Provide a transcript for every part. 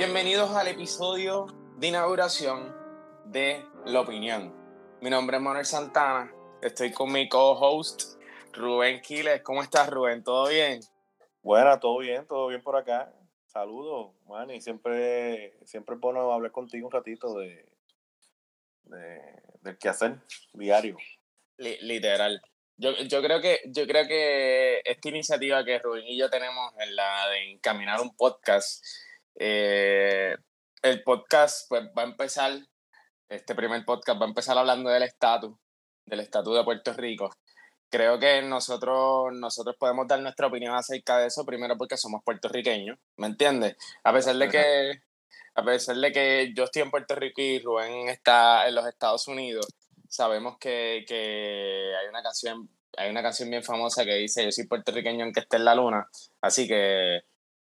Bienvenidos al episodio de inauguración de La Opinión. Mi nombre es Manuel Santana, estoy con mi co-host Rubén Quiles. ¿Cómo estás, Rubén? ¿Todo bien? Bueno, todo bien, todo bien por acá. Saludos, man, y siempre, siempre es bueno hablar contigo un ratito de, de del quehacer diario. literal. Yo, yo, creo que, yo creo que esta iniciativa que Rubén y yo tenemos en la de encaminar un podcast, eh, el podcast pues, va a empezar, este primer podcast va a empezar hablando del estatus, del estatus de Puerto Rico. Creo que nosotros, nosotros podemos dar nuestra opinión acerca de eso, primero porque somos puertorriqueños, ¿me entiendes? A pesar de que, a pesar de que yo estoy en Puerto Rico y Rubén está en los Estados Unidos, sabemos que, que hay una canción hay una canción bien famosa que dice yo soy puertorriqueño aunque esté en la luna así que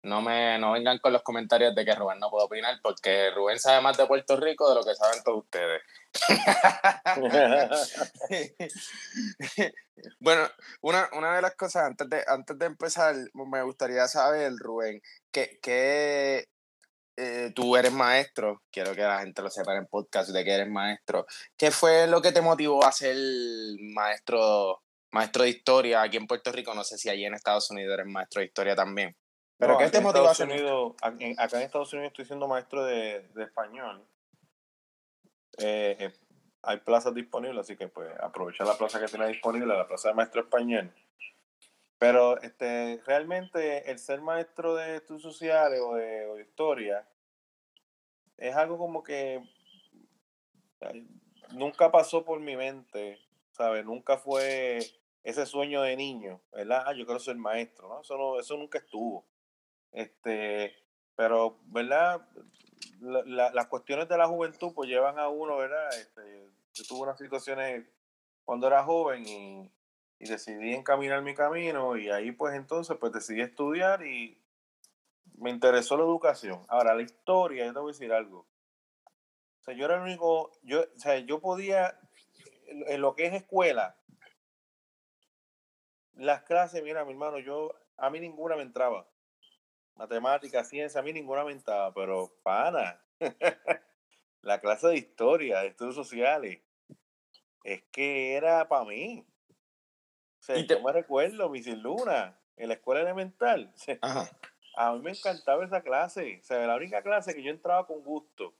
no me no vengan con los comentarios de que Rubén no puede opinar porque Rubén sabe más de Puerto Rico de lo que saben todos ustedes bueno una, una de las cosas antes de antes de empezar me gustaría saber Rubén que, que eh, tú eres maestro, quiero que la gente lo sepa en podcast de que eres maestro. ¿Qué fue lo que te motivó a ser maestro, maestro de historia aquí en Puerto Rico? No sé si allí en Estados Unidos eres maestro de historia también. ¿Pero qué te motivó a ser Unidos, Acá en Estados Unidos estoy siendo maestro de, de español. Eh, eh, hay plazas disponibles, así que pues aprovecha la plaza que tiene disponible, la plaza de maestro español. Pero este, realmente el ser maestro de estudios sociales o de, historia es algo como que nunca pasó por mi mente, ¿sabes? Nunca fue ese sueño de niño, ¿verdad? Ah, yo quiero ser maestro, ¿no? Eso, no, eso nunca estuvo. Este, pero, ¿verdad? las cuestiones de la juventud pues llevan a uno, ¿verdad? Este, yo tuve unas situaciones cuando era joven y y decidí encaminar mi camino y ahí pues entonces pues decidí estudiar y me interesó la educación. Ahora, la historia, yo te voy a decir algo. O sea, yo era el único, yo, o sea, yo podía, en lo que es escuela, las clases, mira, mi hermano, yo, a mí ninguna me entraba. Matemática, ciencia, a mí ninguna me entraba, pero pana, la clase de historia, de estudios sociales, es que era para mí y te... Yo me recuerdo, mi Luna, en la escuela elemental. A mí me encantaba esa clase. O sea, la única clase que yo entraba con gusto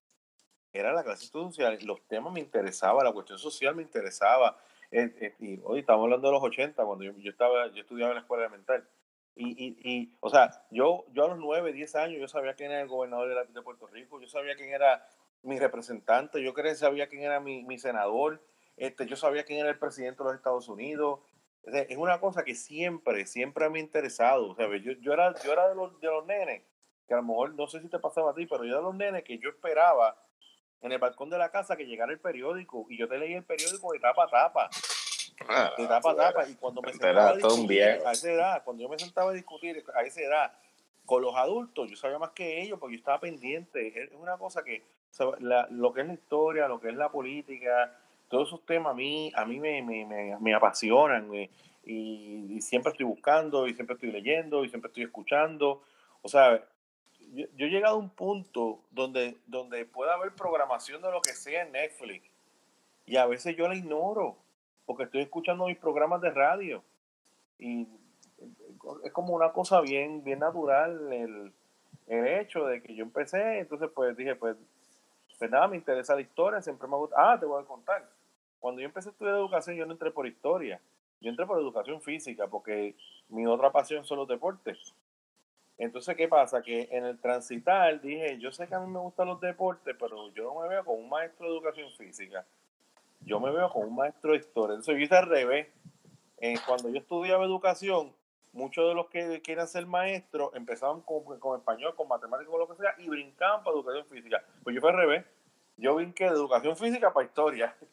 era la clase social. Los temas me interesaban, la cuestión social me interesaba. Eh, eh, y hoy estamos hablando de los 80, cuando yo, yo, estaba, yo estudiaba en la escuela elemental. Y, y, y, o sea, yo, yo a los 9, 10 años, yo sabía quién era el gobernador de, Puerto Rico, yo sabía quién era mi representante, yo que sabía quién era mi, mi senador, este, yo sabía quién era el presidente de los Estados Unidos, es una cosa que siempre, siempre me ha interesado. Yo, yo, era, yo era de los, de los nenes, que a lo mejor no sé si te pasaba a ti, pero yo era de los nenes que yo esperaba en el balcón de la casa que llegara el periódico y yo te leía el periódico de tapa a tapa. Ah, de tapa a tapa. Y cuando me sentaba a discutir, a esa edad, cuando yo me sentaba a discutir a esa edad con los adultos, yo sabía más que ellos porque yo estaba pendiente. Es una cosa que lo que es la historia, lo que es la política, todos esos temas a mí, a mí me, me, me, apasionan eh, y, siempre estoy buscando y siempre estoy leyendo y siempre estoy escuchando. O sea, yo, he llegado a un punto donde, donde puede haber programación de lo que sea en Netflix y a veces yo la ignoro porque estoy escuchando mis programas de radio y es como una cosa bien, bien natural el, el hecho de que yo empecé, entonces pues dije, pues, pues nada, me interesa la historia, siempre me gusta, ah, te voy a contar cuando yo empecé a estudiar educación, yo no entré por historia, yo entré por educación física, porque mi otra pasión son los deportes. Entonces, ¿qué pasa? Que en el transitar dije, yo sé que a mí me gustan los deportes, pero yo no me veo como un maestro de educación física. Yo me veo como un maestro de historia. Entonces, yo hice al revés. Eh, cuando yo estudiaba educación, muchos de los que quieren ser maestros empezaban con, con español, con matemáticas, con lo que sea, y brincaban para educación física. Pues yo fui al revés. Yo brinqué de educación física para historia.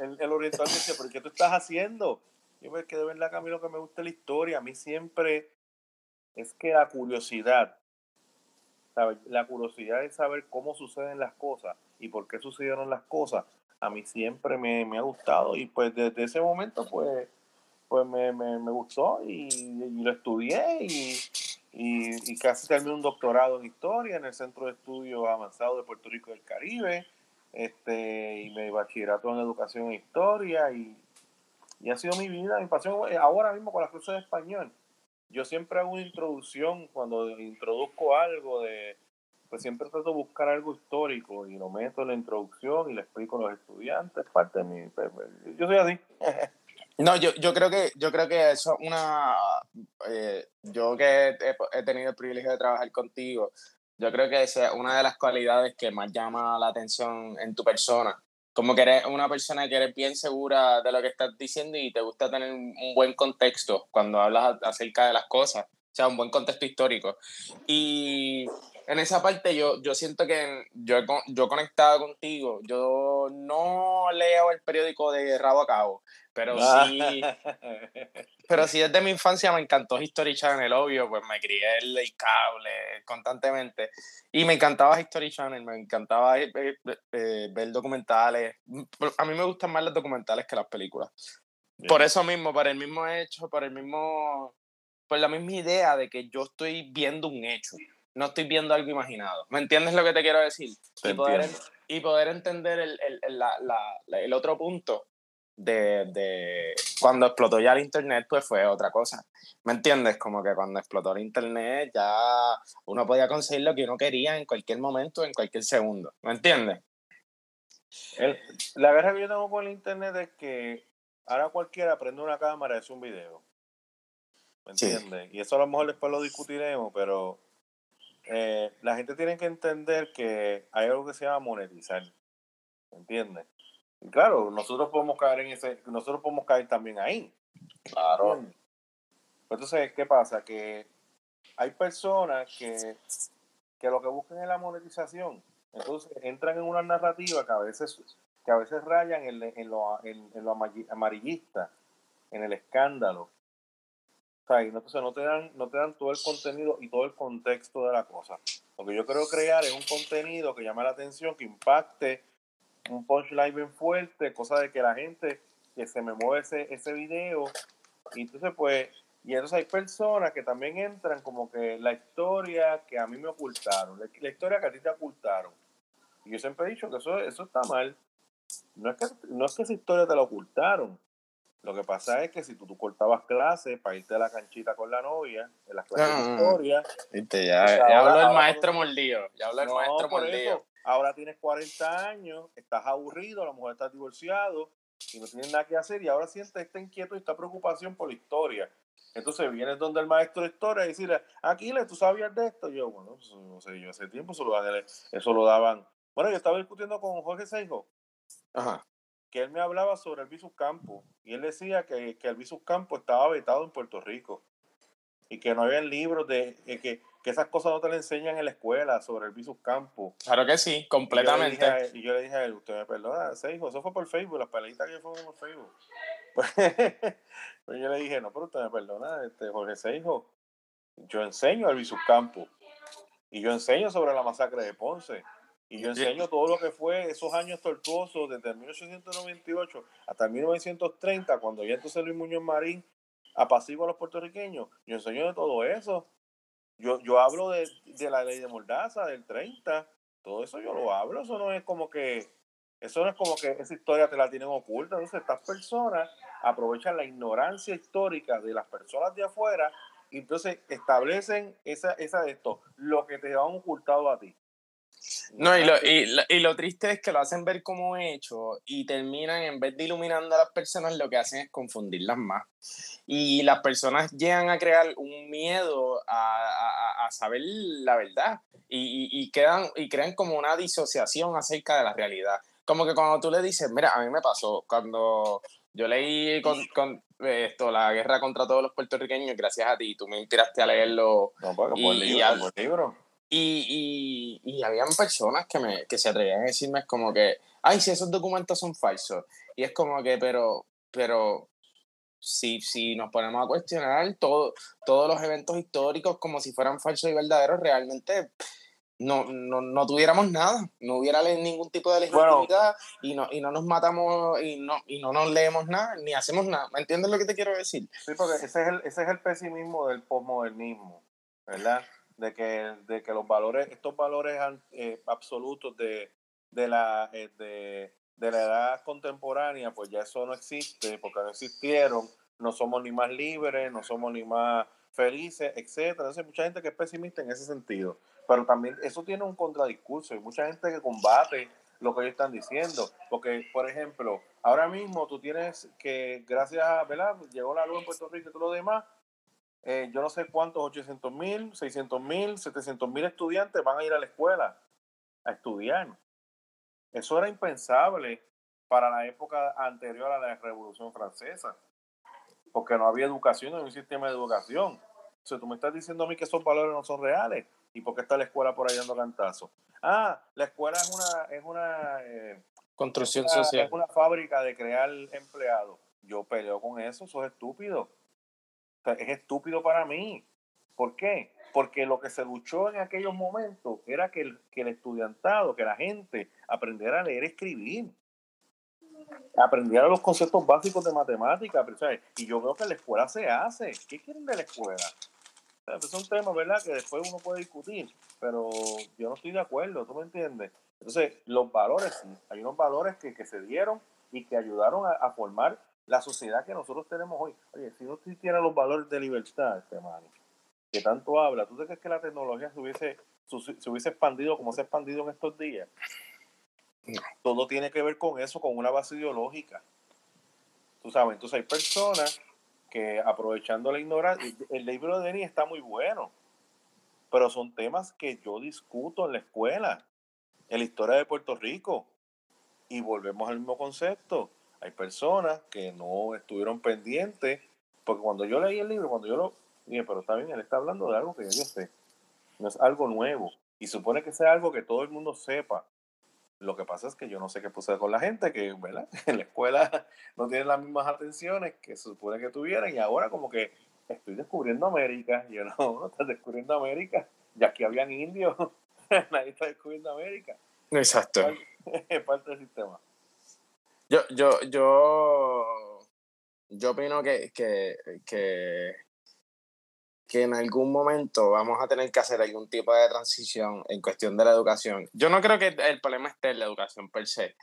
El, el, oriental dice, ¿pero qué tú estás haciendo? Yo me quedé de verdad que a mí lo que me gusta la historia. A mí siempre es que la curiosidad, la curiosidad de saber cómo suceden las cosas y por qué sucedieron las cosas, a mí siempre me, me ha gustado y pues desde ese momento pues, pues me, me, me gustó y, lo estudié y, y, casi terminé un doctorado en historia en el Centro de Estudios Avanzados de Puerto Rico del Caribe, este, y mi bachillerato en educación e historia, y, y ha sido mi vida, mi pasión, ahora mismo con las clases de español. Yo siempre hago una introducción cuando introduzco algo de, pues siempre trato de buscar algo histórico y lo meto en la introducción y le explico a los estudiantes, parte de mi, pues, pues, yo soy así. No, yo, yo creo que yo creo que eso es una eh, yo que he, tenido el privilegio de trabajar contigo, yo creo que esa es una de las cualidades que más llama la atención en tu persona. Como que eres una persona que eres bien segura de lo que estás diciendo y te gusta tener un buen contexto cuando hablas acerca de las cosas, o sea, un buen contexto histórico. Y en esa parte yo, yo siento que yo, yo he conectado contigo. Yo no leo el periódico de rabo a cabo, pero sí, pero sí desde mi infancia me encantó History Channel, obvio, pues me crié el, el cable constantemente. Y me encantaba History Channel, me encantaba eh, eh, ver documentales. A mí me gustan más los documentales que las películas. Por eso mismo, por el mismo hecho, por el mismo, por la misma idea de que yo estoy viendo un hecho no estoy viendo algo imaginado. ¿Me entiendes lo que te quiero decir? y, poder, y poder entender el, el, la, la, el otro punto de, de, cuando explotó ya el internet, pues fue otra cosa. ¿Me entiendes? Como que cuando explotó el internet ya uno podía conseguir lo que uno quería en cualquier momento, en cualquier segundo. ¿Me entiendes? la guerra que yo tengo con el internet es que ahora cualquiera prende una cámara y hace un video. ¿Me entiendes? Y eso a lo mejor después lo discutiremos, pero eh, la gente tiene que entender que hay algo que se llama monetizar. ¿Me entiendes? Y claro, nosotros podemos caer en ese, nosotros podemos caer también ahí. Claro. Entonces, ¿qué pasa? Que hay personas que, que lo que buscan es la monetización. Entonces entran en una narrativa que a veces, que a veces rayan en, en, lo, en, en lo amarillista, en el escándalo entonces no te dan, no te dan todo el contenido y todo el contexto de la cosa. Lo que yo quiero crear es un contenido que llame la atención, que impacte, un punchline bien fuerte, cosa de que la gente, que se me mueve ese, ese video, y entonces pues, y entonces hay personas que también entran como que la historia que a mí me ocultaron, la, historia que a ti te ocultaron. Y yo siempre he dicho que eso, eso está mal. No es que, no es que esa historia te la ocultaron, lo que pasa es que si tú, tú cortabas clases para irte a la canchita con la novia, en las clases de ah. historia. ya, ya habló el maestro mordido. Ya habló el maestro mordido. ahora tienes 40 años, estás aburrido, a lo mejor estás divorciado y no tienes nada que hacer y ahora sientes esta inquieto y esta preocupación por la historia. Entonces vienes donde el maestro de historia y decirle, Aquiles, ¿tú sabías de esto? Yo, bueno, pues, no sé, yo hace tiempo eso lo, eso lo daban. Bueno, yo estaba discutiendo con Jorge Seijo. Ajá que él me hablaba sobre el Visus Campo y él decía que, que el Visus Campo estaba vetado en Puerto Rico y que no había libros de que, que, esas cosas no te le enseñan en la escuela sobre el Visus Campo. Claro que sí, completamente. Y yo le dije a él, usted me perdona, se dijo, eso fue por Facebook, las peleitas que fueron por Facebook. Pues, yo le dije, no, pero usted me perdona, este, Jorge Seijo, yo enseño el Visus Campo y yo enseño sobre la masacre de Ponce y yo enseño todo lo que fue esos años tortuosos desde 1898 hasta 1930, cuando ya entonces Luis Muñoz Marín apacigua a los puertorriqueños. Yo enseño de todo eso. Yo, yo hablo de, de la ley de Mordaza, del 30. Todo eso yo lo hablo. Eso no es como que, eso no es como que esa historia te la tienen oculta. Entonces estas personas aprovechan la ignorancia histórica de las personas de afuera y entonces establecen esa, esa de esto, lo que te han ocultado a ti. No, y lo, y, lo, triste es que lo hacen ver como hecho y terminan, en vez de iluminando a las personas, lo que hacen es confundirlas más. Y las personas llegan a crear un miedo a, a, saber la verdad y, y, quedan, y crean como una disociación acerca de la realidad. Como que cuando tú le dices, mira, a mí me pasó, cuando yo leí con, con esto, la guerra contra todos los puertorriqueños, gracias a ti, tú me inspiraste a leerlo. No, porque por libro, libro. Y, y, y, habían personas que, me, que se atrevían a decirme como que, ay, si esos documentos son falsos. Y es como que, pero, pero si, si nos ponemos a cuestionar todo, todos los eventos históricos como si fueran falsos y verdaderos, realmente no, no, no tuviéramos nada, no hubiera ningún tipo de legitimidad y, no, y no nos matamos y no, y no nos leemos nada, ni hacemos nada. ¿Me entiendes lo que te quiero decir? Sí, porque ese es el, ese es el pesimismo del posmodernismo ¿verdad? De que, de que los valores, estos valores eh, absolutos de, de, la, eh, de, de la edad contemporánea, pues ya eso no existe, porque no existieron, no somos ni más libres, no somos ni más felices, etcétera. Entonces, mucha gente que es pesimista en ese sentido. Pero también eso tiene un contradiscurso. Hay mucha gente que combate lo que ellos están diciendo. Porque, por ejemplo, ahora mismo tú tienes que, gracias a, ¿verdad? Llegó la luz en Puerto Rico y todo lo demás. Eh, yo no sé cuántos, 800 mil, 600 mil, 700 mil estudiantes van a ir a la escuela a estudiar. Eso era impensable para la época anterior a la Revolución Francesa, porque no había educación, no había un sistema de educación. O sea, tú me estás diciendo a mí que esos valores no son reales. ¿Y por qué está la escuela por ahí dando cantazo? Ah, la escuela es una, es una eh, construcción social. Es una fábrica de crear empleados. Yo peleo con eso, eso es es estúpido para mí. ¿Por qué? Porque lo que se luchó en aquellos momentos era que el, que el estudiantado, que la gente aprendiera a leer escribir. Aprendiera los conceptos básicos de matemática. Y yo creo que la escuela se hace. ¿Qué quieren de la escuela? Pues son temas, ¿verdad?, que después uno puede discutir, pero yo no estoy de acuerdo, ¿tú me entiendes? Entonces, los valores, sí, hay unos valores que, que se dieron y que ayudaron a, formar la sociedad que nosotros tenemos hoy. Oye, si no existieran los valores de libertad, este man, que tanto habla, ¿tú crees que la tecnología se hubiese, se hubiese expandido como se ha expandido en estos días? Todo tiene que ver con eso, con una base ideológica. Tú sabes, entonces hay personas que aprovechando la ignorancia, el libro de Denis está muy bueno, pero son temas que yo discuto en la escuela, en la historia de Puerto Rico. Y volvemos al mismo concepto. Hay personas que no estuvieron pendientes, porque cuando yo leí el libro, cuando yo lo dije, pero está bien, él está hablando de algo que yo sé, no es algo nuevo. Y supone que sea algo que todo el mundo sepa. Lo que pasa es que yo no sé qué puse con la gente que, ¿verdad? En la escuela no tienen las mismas atenciones que se supone que tuvieran y ahora como que estoy descubriendo América. Yo no, no estás descubriendo América. Ya que habían indios, nadie está descubriendo América. Exacto. Es parte del sistema. Yo, yo, yo, yo opino que, que, que que en algún momento vamos a tener que hacer algún tipo de transición en cuestión de la educación. Yo no creo que el problema esté en la educación per se,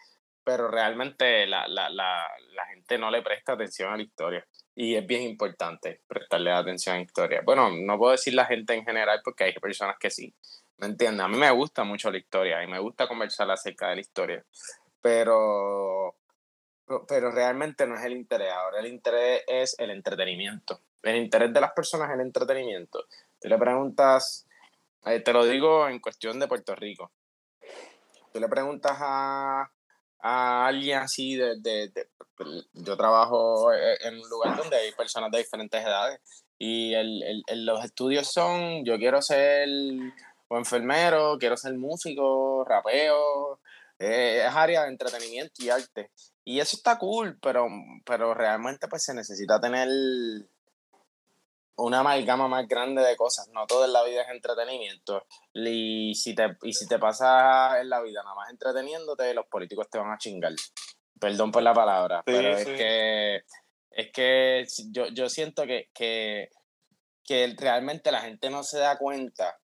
pero realmente la, la, la, la gente no le presta atención a la historia y es bien importante prestarle atención a la historia. Bueno, no puedo decir la gente en general porque hay personas que sí, ¿me entiendes? A mí me gusta mucho la historia y me gusta conversar acerca de la historia, pero, pero realmente no es el interés, ahora el interés es el entretenimiento el interés de las personas en el entretenimiento. Tú le preguntas, eh, te lo digo en cuestión de Puerto Rico, tú le preguntas a, a alguien así de, de, Yo trabajo eh, en un lugar donde hay personas de diferentes edades y el, el, los estudios son, yo quiero ser o enfermero, quiero ser músico, rapeo, eh, es área de entretenimiento y arte. Y eso está cool, pero, pero realmente pues se necesita tener una amalgama más grande de cosas. No todo en la vida es entretenimiento. Y si te, y si te pasas en la vida nada más entreteniéndote, los políticos te van a chingar. Perdón por la palabra, pero es que es que yo, yo siento que, que, que realmente la gente no se da cuenta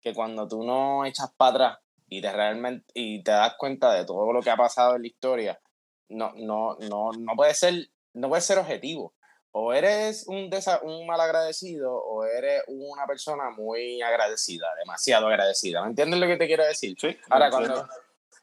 que cuando tú no echas para atrás y te realmente y te das cuenta de todo lo que ha pasado en la historia, no, no, no, no puede ser, no puede ser objetivo o eres un, un mal agradecido o eres una persona muy agradecida, demasiado agradecida. ¿Me entiendes lo que te quiero decir? Sí. Ahora, cuando,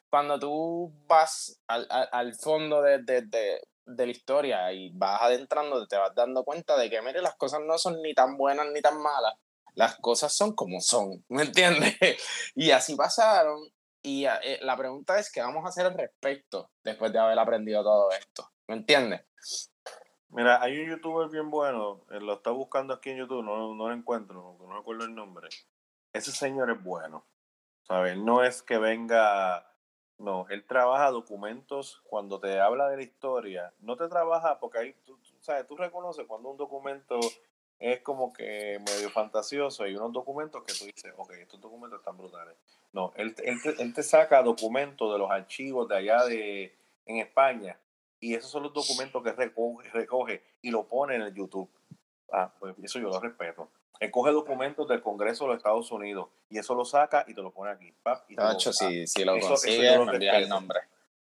cuando tú vas al, al, fondo de, de, de, de, la historia y vas adentrando, te vas dando cuenta de que, mire, las cosas no son ni tan buenas ni tan malas. Las cosas son como son, ¿me entiendes? Y así pasaron. Y eh, la pregunta es, ¿qué vamos a hacer al respecto después de haber aprendido todo esto? ¿Me entiendes? Mira, hay un youtuber bien bueno, él lo está buscando aquí en YouTube, no, no lo encuentro, no, recuerdo el nombre. Ese señor es bueno, ¿sabes? No es que venga, no, él trabaja documentos cuando te habla de la historia, no te trabaja porque ahí, tú, ¿sabes? Tú reconoces cuando un documento es como que medio fantasioso y unos documentos que tú dices, ok, estos documentos están brutales. No, él, él, te, él te saca documentos de los archivos de allá de, en España y esos son los documentos que recoge, recoge y lo pone en el YouTube. Ah, pues eso yo lo respeto. Él coge documentos del Congreso de los Estados Unidos y eso lo saca y te lo pone aquí. Pap, y lo- Tacho, si, si lo Eso- lo el nombre.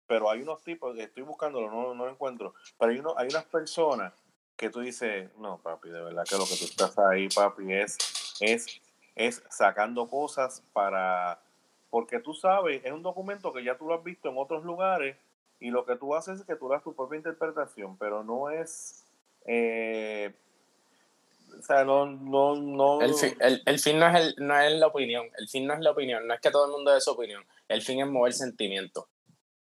pero hay unos tipos, estoy buscándolo, no, no lo encuentro, pero hay, uno, hay unas personas que tú dices, no, papi, de verdad que lo que tú estás ahí, papi, es, es, es sacando cosas para, porque tú sabes, es un documento que ya tú lo has visto en otros lugares y lo que tú haces es que tú das tu propia interpretación, pero no es, eh, o sea, no, no, no. El fin, el, el fin no, es el, no es la opinión, el fin no es la opinión, no es que todo el mundo dé su opinión, el fin es mover sentimientos.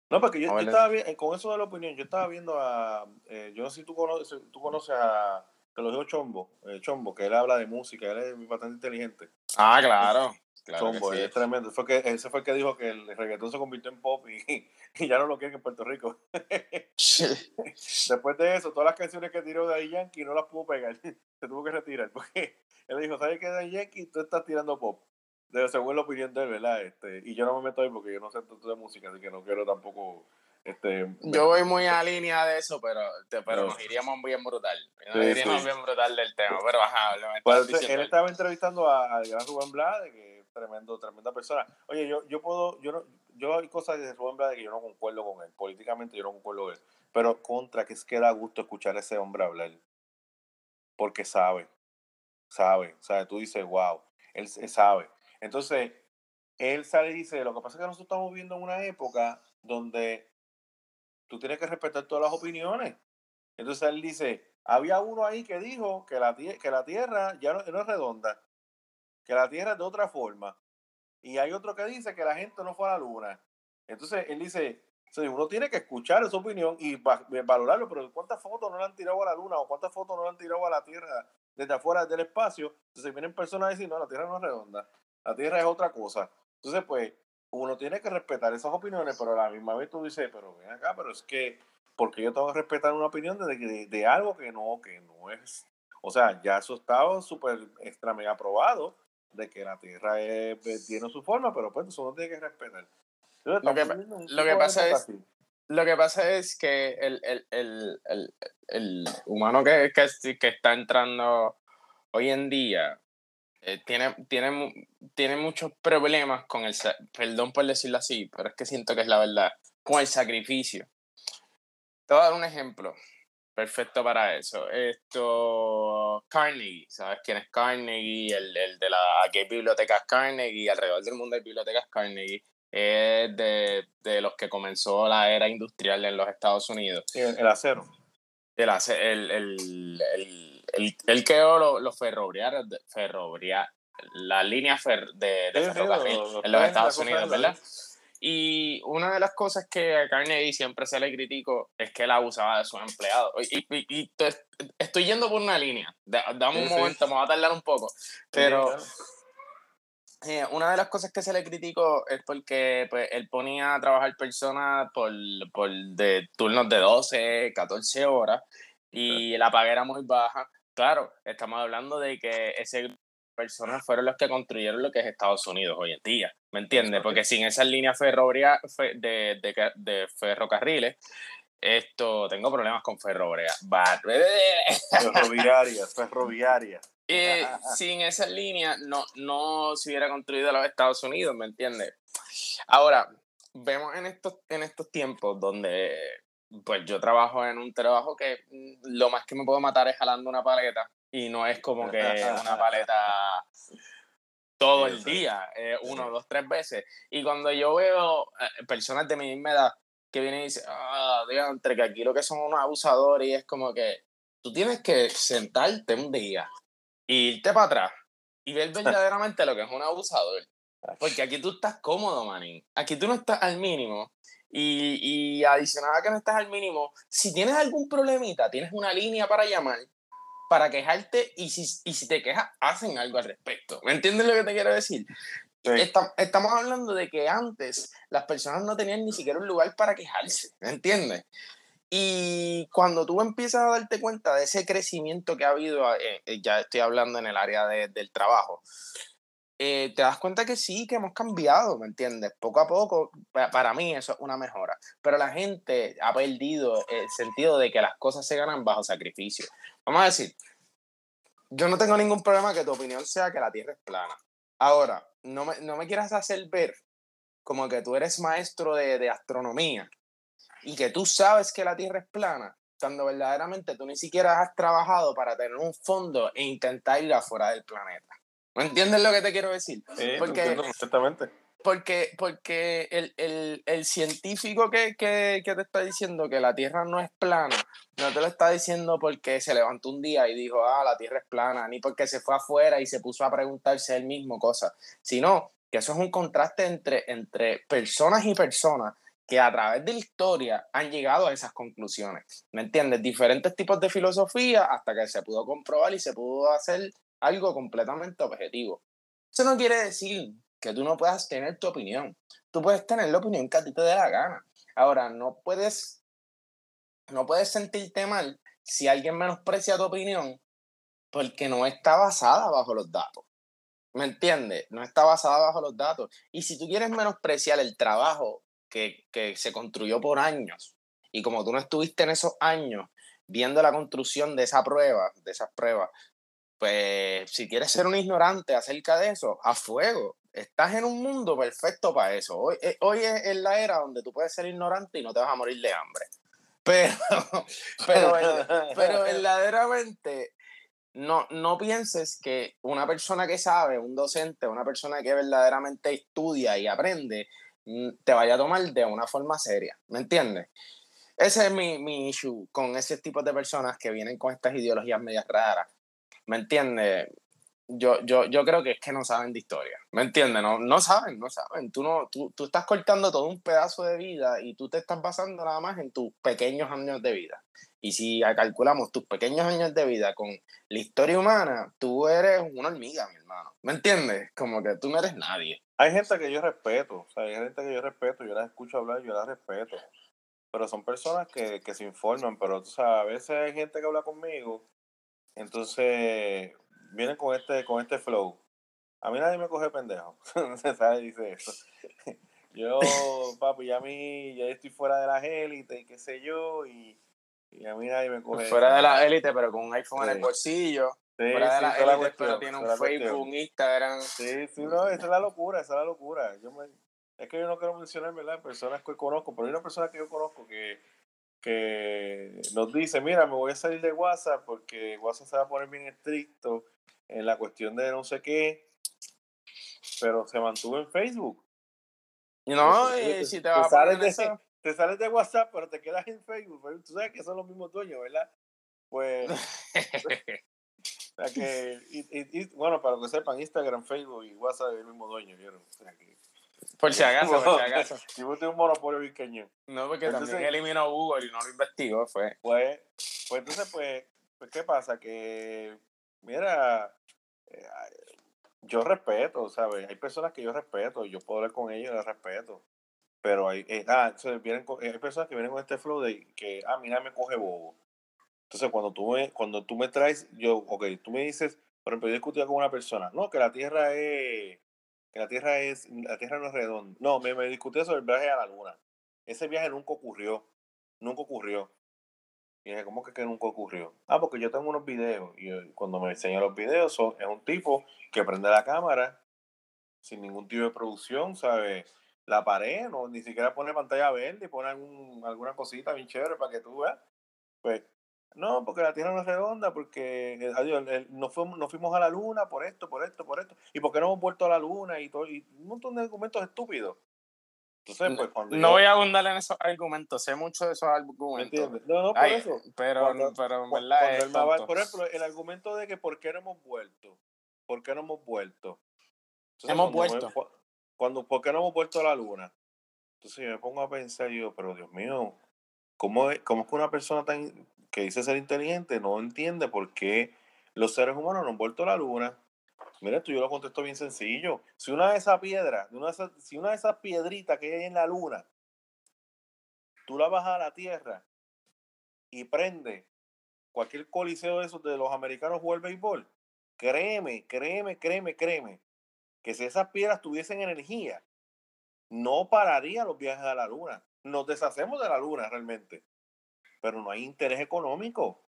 No, porque yo, estaba bien, con eso de la opinión, yo estaba viendo a, eh, yo no sé si tú conoces, tú conoces a, te lo digo Chombo, eh, Chombo, que él habla de música, él es bastante inteligente. Ah, claro. claro que Chombo, sí. es tremendo. Fue que, ese fue el que dijo que el reggaetón se convirtió en pop y, y ya no lo quieren en Puerto Rico. Después de eso, todas las canciones que tiró de Yankee no las pudo pegar. Se tuvo que retirar porque él dijo, ¿sabes qué, Daddy Yankee? Tú estás tirando pop. De, según la opinión de él, ¿verdad? Este, y yo no me meto ahí porque yo no sé tanto de música, así que no quiero tampoco... Este, Yo voy muy a línea de eso, pero, te- pero No. nos iríamos bien brutal. Nos Sí, iríamos sí. bien brutal del tema, pero ajá, lo Pues, él estaba entrevistando a- al gran Rubén Blade, que es tremendo, tremenda persona. Oye, yo, yo puedo, yo no, yo hay cosas de Rubén Blade que yo no concuerdo con él, políticamente yo no concuerdo con él, pero contra que es que da gusto escuchar a ese hombre hablar, porque sabe, sabe, sabe, tú dices, wow, él, él sabe. Entonces, él sale y dice, lo que pasa es que nosotros estamos viviendo en una época donde tú tienes que respetar todas las opiniones. Entonces él dice, había uno ahí que dijo que la, que la Tierra ya no, es redonda, que la Tierra es de otra forma. Y hay otro que dice que la gente no fue a la Luna. Entonces él dice, uno tiene que escuchar esa opinión y va- valorarlo, pero ¿cuántas fotos no le han tirado a la Luna o cuántas fotos no le han tirado a la Tierra desde afuera del espacio? Entonces vienen personas a decir, no, la Tierra no es redonda, la Tierra es otra cosa. Entonces, pues, uno tiene que respetar esas opiniones, pero a la misma vez tú dices, pero ven acá, pero es que, porque yo tengo que respetar una opinión de, de, de algo que no, que no es. O sea, ya eso estaba súper extra mega aprobado de que la Tierra es- tiene su forma, pero pues eso uno tiene que respetar. Entonces, Lo que lo que pasa es- así. Lo que pasa es que el, el, el, el, el humano que, que, que está entrando hoy en día eh, tiene, tiene, tiene muchos problemas con el, perdón por decirlo así, pero es que siento que es la verdad, con el sacrificio. Te voy a dar un ejemplo perfecto para eso. Esto, Carnegie, ¿sabes quién es Carnegie? El, el de la, aquí hay bibliotecas Carnegie, alrededor del mundo hay bibliotecas Carnegie. Es de, de los que comenzó la era industrial en los Estados Unidos. Sí, el, el acero. El, el, el, el, el creó los, los ferroviarios, de- ferrovia- la línea fer- de, de Sí, ferrocarril los en los Estados Unidos, ¿verdad? Y una de las cosas que a Carnegie siempre se le criticó es que él abusaba de sus empleados. Y, y- y estoy yendo por una línea. Da- Dame un sí. momento, me va a tardar un poco. Pero claro. eh, una de las cosas que se le criticó es porque pues, él ponía a trabajar personas por, por de turnos de 12, 14 horas y la paga era muy baja. Claro, estamos hablando de que ese grupo de personas fueron los que construyeron lo que es Estados Unidos hoy en día, ¿me entiendes? Porque sin esas líneas ferroviarias fe- de, de, ca- de ferrocarriles, esto, tengo problemas con ferroviaria. Ferroviaria, ferroviaria. eh, sin esa línea no, no se hubiera construido los Estados Unidos, ¿me entiendes? Ahora, vemos en estos, en estos tiempos donde pues yo trabajo en un trabajo que mm, lo más que me puedo matar es jalando una paleta y no es como que una paleta todo el día, eh, uno, dos, tres veces. Y cuando yo veo eh, personas de mi misma edad que vienen y dicen, ah, entre que aquí lo que son unos abusadores y es como que tú tienes que sentarte un día y irte para atrás y ver verdaderamente lo que es un abusador. Porque aquí tú estás cómodo, manín. Aquí tú no estás al mínimo. Y, y adicional a que no estás al mínimo, si tienes algún problemita, tienes una línea para llamar, para quejarte, y si, y si te quejas, hacen algo al respecto. ¿Me entiendes lo que te quiero decir? Sí. Estam- estamos hablando de que antes las personas no tenían ni siquiera un lugar para quejarse, ¿me entiendes? Y cuando tú empiezas a darte cuenta de ese crecimiento que ha habido, eh, eh, ya estoy hablando en el área de- del trabajo, eh, te das cuenta que sí, que hemos cambiado, ¿me entiendes? Poco a poco, pa- para mí eso es una mejora, pero la gente ha perdido el sentido de que las cosas se ganan bajo sacrificio. Vamos a decir, yo no tengo ningún problema que tu opinión sea que la Tierra es plana. Ahora, no me, no me quieras hacer ver como que tú eres maestro de, de astronomía y que tú sabes que la Tierra es plana, cuando verdaderamente tú ni siquiera has trabajado para tener un fondo e intentar ir afuera del planeta. ¿Me entiendes lo que te quiero decir? Sí, porque, entiendo perfectamente. Porque, porque el, el, el científico que, que, que, te está diciendo que la Tierra no es plana, no te lo está diciendo porque se levantó un día y dijo, ah, la Tierra es plana, ni porque se fue afuera y se puso a preguntarse él mismo cosas, sino que eso es un contraste entre, entre personas y personas que a través de la historia han llegado a esas conclusiones. ¿Me entiendes? Diferentes tipos de filosofía hasta que se pudo comprobar y se pudo hacer algo completamente objetivo. Eso no quiere decir que tú no puedas tener tu opinión. Tú puedes tener la opinión que a ti te dé la gana. Ahora, no puedes, no puedes sentirte mal si alguien menosprecia tu opinión porque no está basada bajo los datos. ¿Me entiendes? No está basada bajo los datos. Y si tú quieres menospreciar el trabajo que, que se construyó por años, y como tú no estuviste en esos años viendo la construcción de esa prueba, de esas pruebas, pues si quieres ser un ignorante acerca de eso, a fuego. Estás en un mundo perfecto para eso. Hoy, eh, hoy es la era donde tú puedes ser ignorante y no te vas a morir de hambre. Pero, pero, pero verdaderamente no, no pienses que una persona que sabe, un docente, una persona que verdaderamente estudia y aprende, mm, te vaya a tomar de una forma seria. ¿Me entiendes? Ese es mi, mi issue con ese tipo de personas que vienen con estas ideologías medias raras ¿me entiendes? Yo, yo, yo creo que es que no saben de historia, ¿me entiendes? No, no saben, no saben. Tú, no, tú, tú estás cortando todo un pedazo de vida y tú te estás basando nada más en tus pequeños años de vida. Y si calculamos tus pequeños años de vida con la historia humana, tú eres una hormiga, mi hermano. ¿Me entiendes? Como que tú no eres nadie. Hay gente que yo respeto, o sea, hay gente que yo respeto, yo las escucho hablar, yo las respeto. Pero son personas que, que se informan, pero tú sabes, a veces hay gente que habla conmigo entonces, vienen con este, con este flow. A mí nadie me coge pendejo. ¿Sabes? Dice eso. Yo, papi, ya a mí, ya estoy fuera de la élite y qué sé yo, y, y, a mí nadie me coge. Fuera de la élite, pero con un iPhone en el bolsillo. Sí, fuera de la élite, pero tiene un Facebook, un Instagram. Sí, sí, no, esa es la locura, esa es la locura. Yo me, es que yo no quiero mencionar, ¿verdad? Personas que conozco, pero hay una persona que yo conozco que que nos dice, mira, me voy a salir de WhatsApp porque WhatsApp se va a poner bien estricto en la cuestión de no sé qué, pero se mantuvo en Facebook. No, y si te, vas a sales de, te sales de WhatsApp, pero te quedas en Facebook. Tú sabes que son los mismos dueños, ¿verdad? Pues. o sea que, y, bueno, para que sepan, Instagram, Facebook y WhatsApp es el mismo dueño, ¿vieron? O sea que, por si acaso, por si acaso. Si vos un monopolio bien No, porque también eliminó Google y no lo investigó, fue. Pues, pues entonces, pues, pues, ¿qué pasa? Que, mira, eh, yo respeto, ¿sabes? Hay personas que yo respeto, yo puedo hablar con ellos y les respeto. Pero hay, eh, ah, vienen hay personas que vienen con este flow de que, ah, mira, me coge bobo. Entonces, cuando tú me, cuando tú me traes, yo, ok, tú me dices, por ejemplo, yo discutía con una persona, no, que la Tierra es la Tierra es, la Tierra no es redonda. No, me, me discutí sobre el viaje a la Luna. Ese viaje nunca ocurrió. Nunca ocurrió. Y dije, ¿cómo que, que nunca ocurrió? Ah, porque yo tengo unos videos. Y cuando me enseña los videos, son, es un tipo que prende la cámara sin ningún tipo de producción, ¿sabes? La pared, no, ni siquiera pone pantalla verde pone algún, alguna cosita bien chévere para que tú veas. Pues no, porque la Tierra no es redonda, porque eh, adiós, nos, fuimos, nos fuimos a la Luna por esto, por esto, por esto. ¿Y por qué no hemos vuelto a la Luna? Y, todo, y un montón de argumentos estúpidos. Entonces, pues, cuando no voy a abundar en esos argumentos, sé mucho de esos argumentos. No, no, por eso. Pero, pero en verdad. por ejemplo, el argumento de que por qué no hemos vuelto. ¿Por qué no hemos vuelto? hemos vuelto. cuando, ¿Por qué no hemos vuelto a la Luna? Entonces yo me pongo a pensar, yo, pero Dios mío, ¿cómo cómo es que una persona tan que dice ser inteligente no entiende por qué los seres humanos no han vuelto a la luna. Mira, esto yo lo contesto bien sencillo. Si una de esas piedras, una si una de esas piedritas que hay en la luna, tú la bajas a la tierra y prende cualquier coliseo de esos de los americanos jugar béisbol, créeme, créeme, créeme, créeme, que si esas piedras tuviesen energía, no pararía los viajes a la luna. Nos deshacemos de la luna realmente pero no hay interés económico.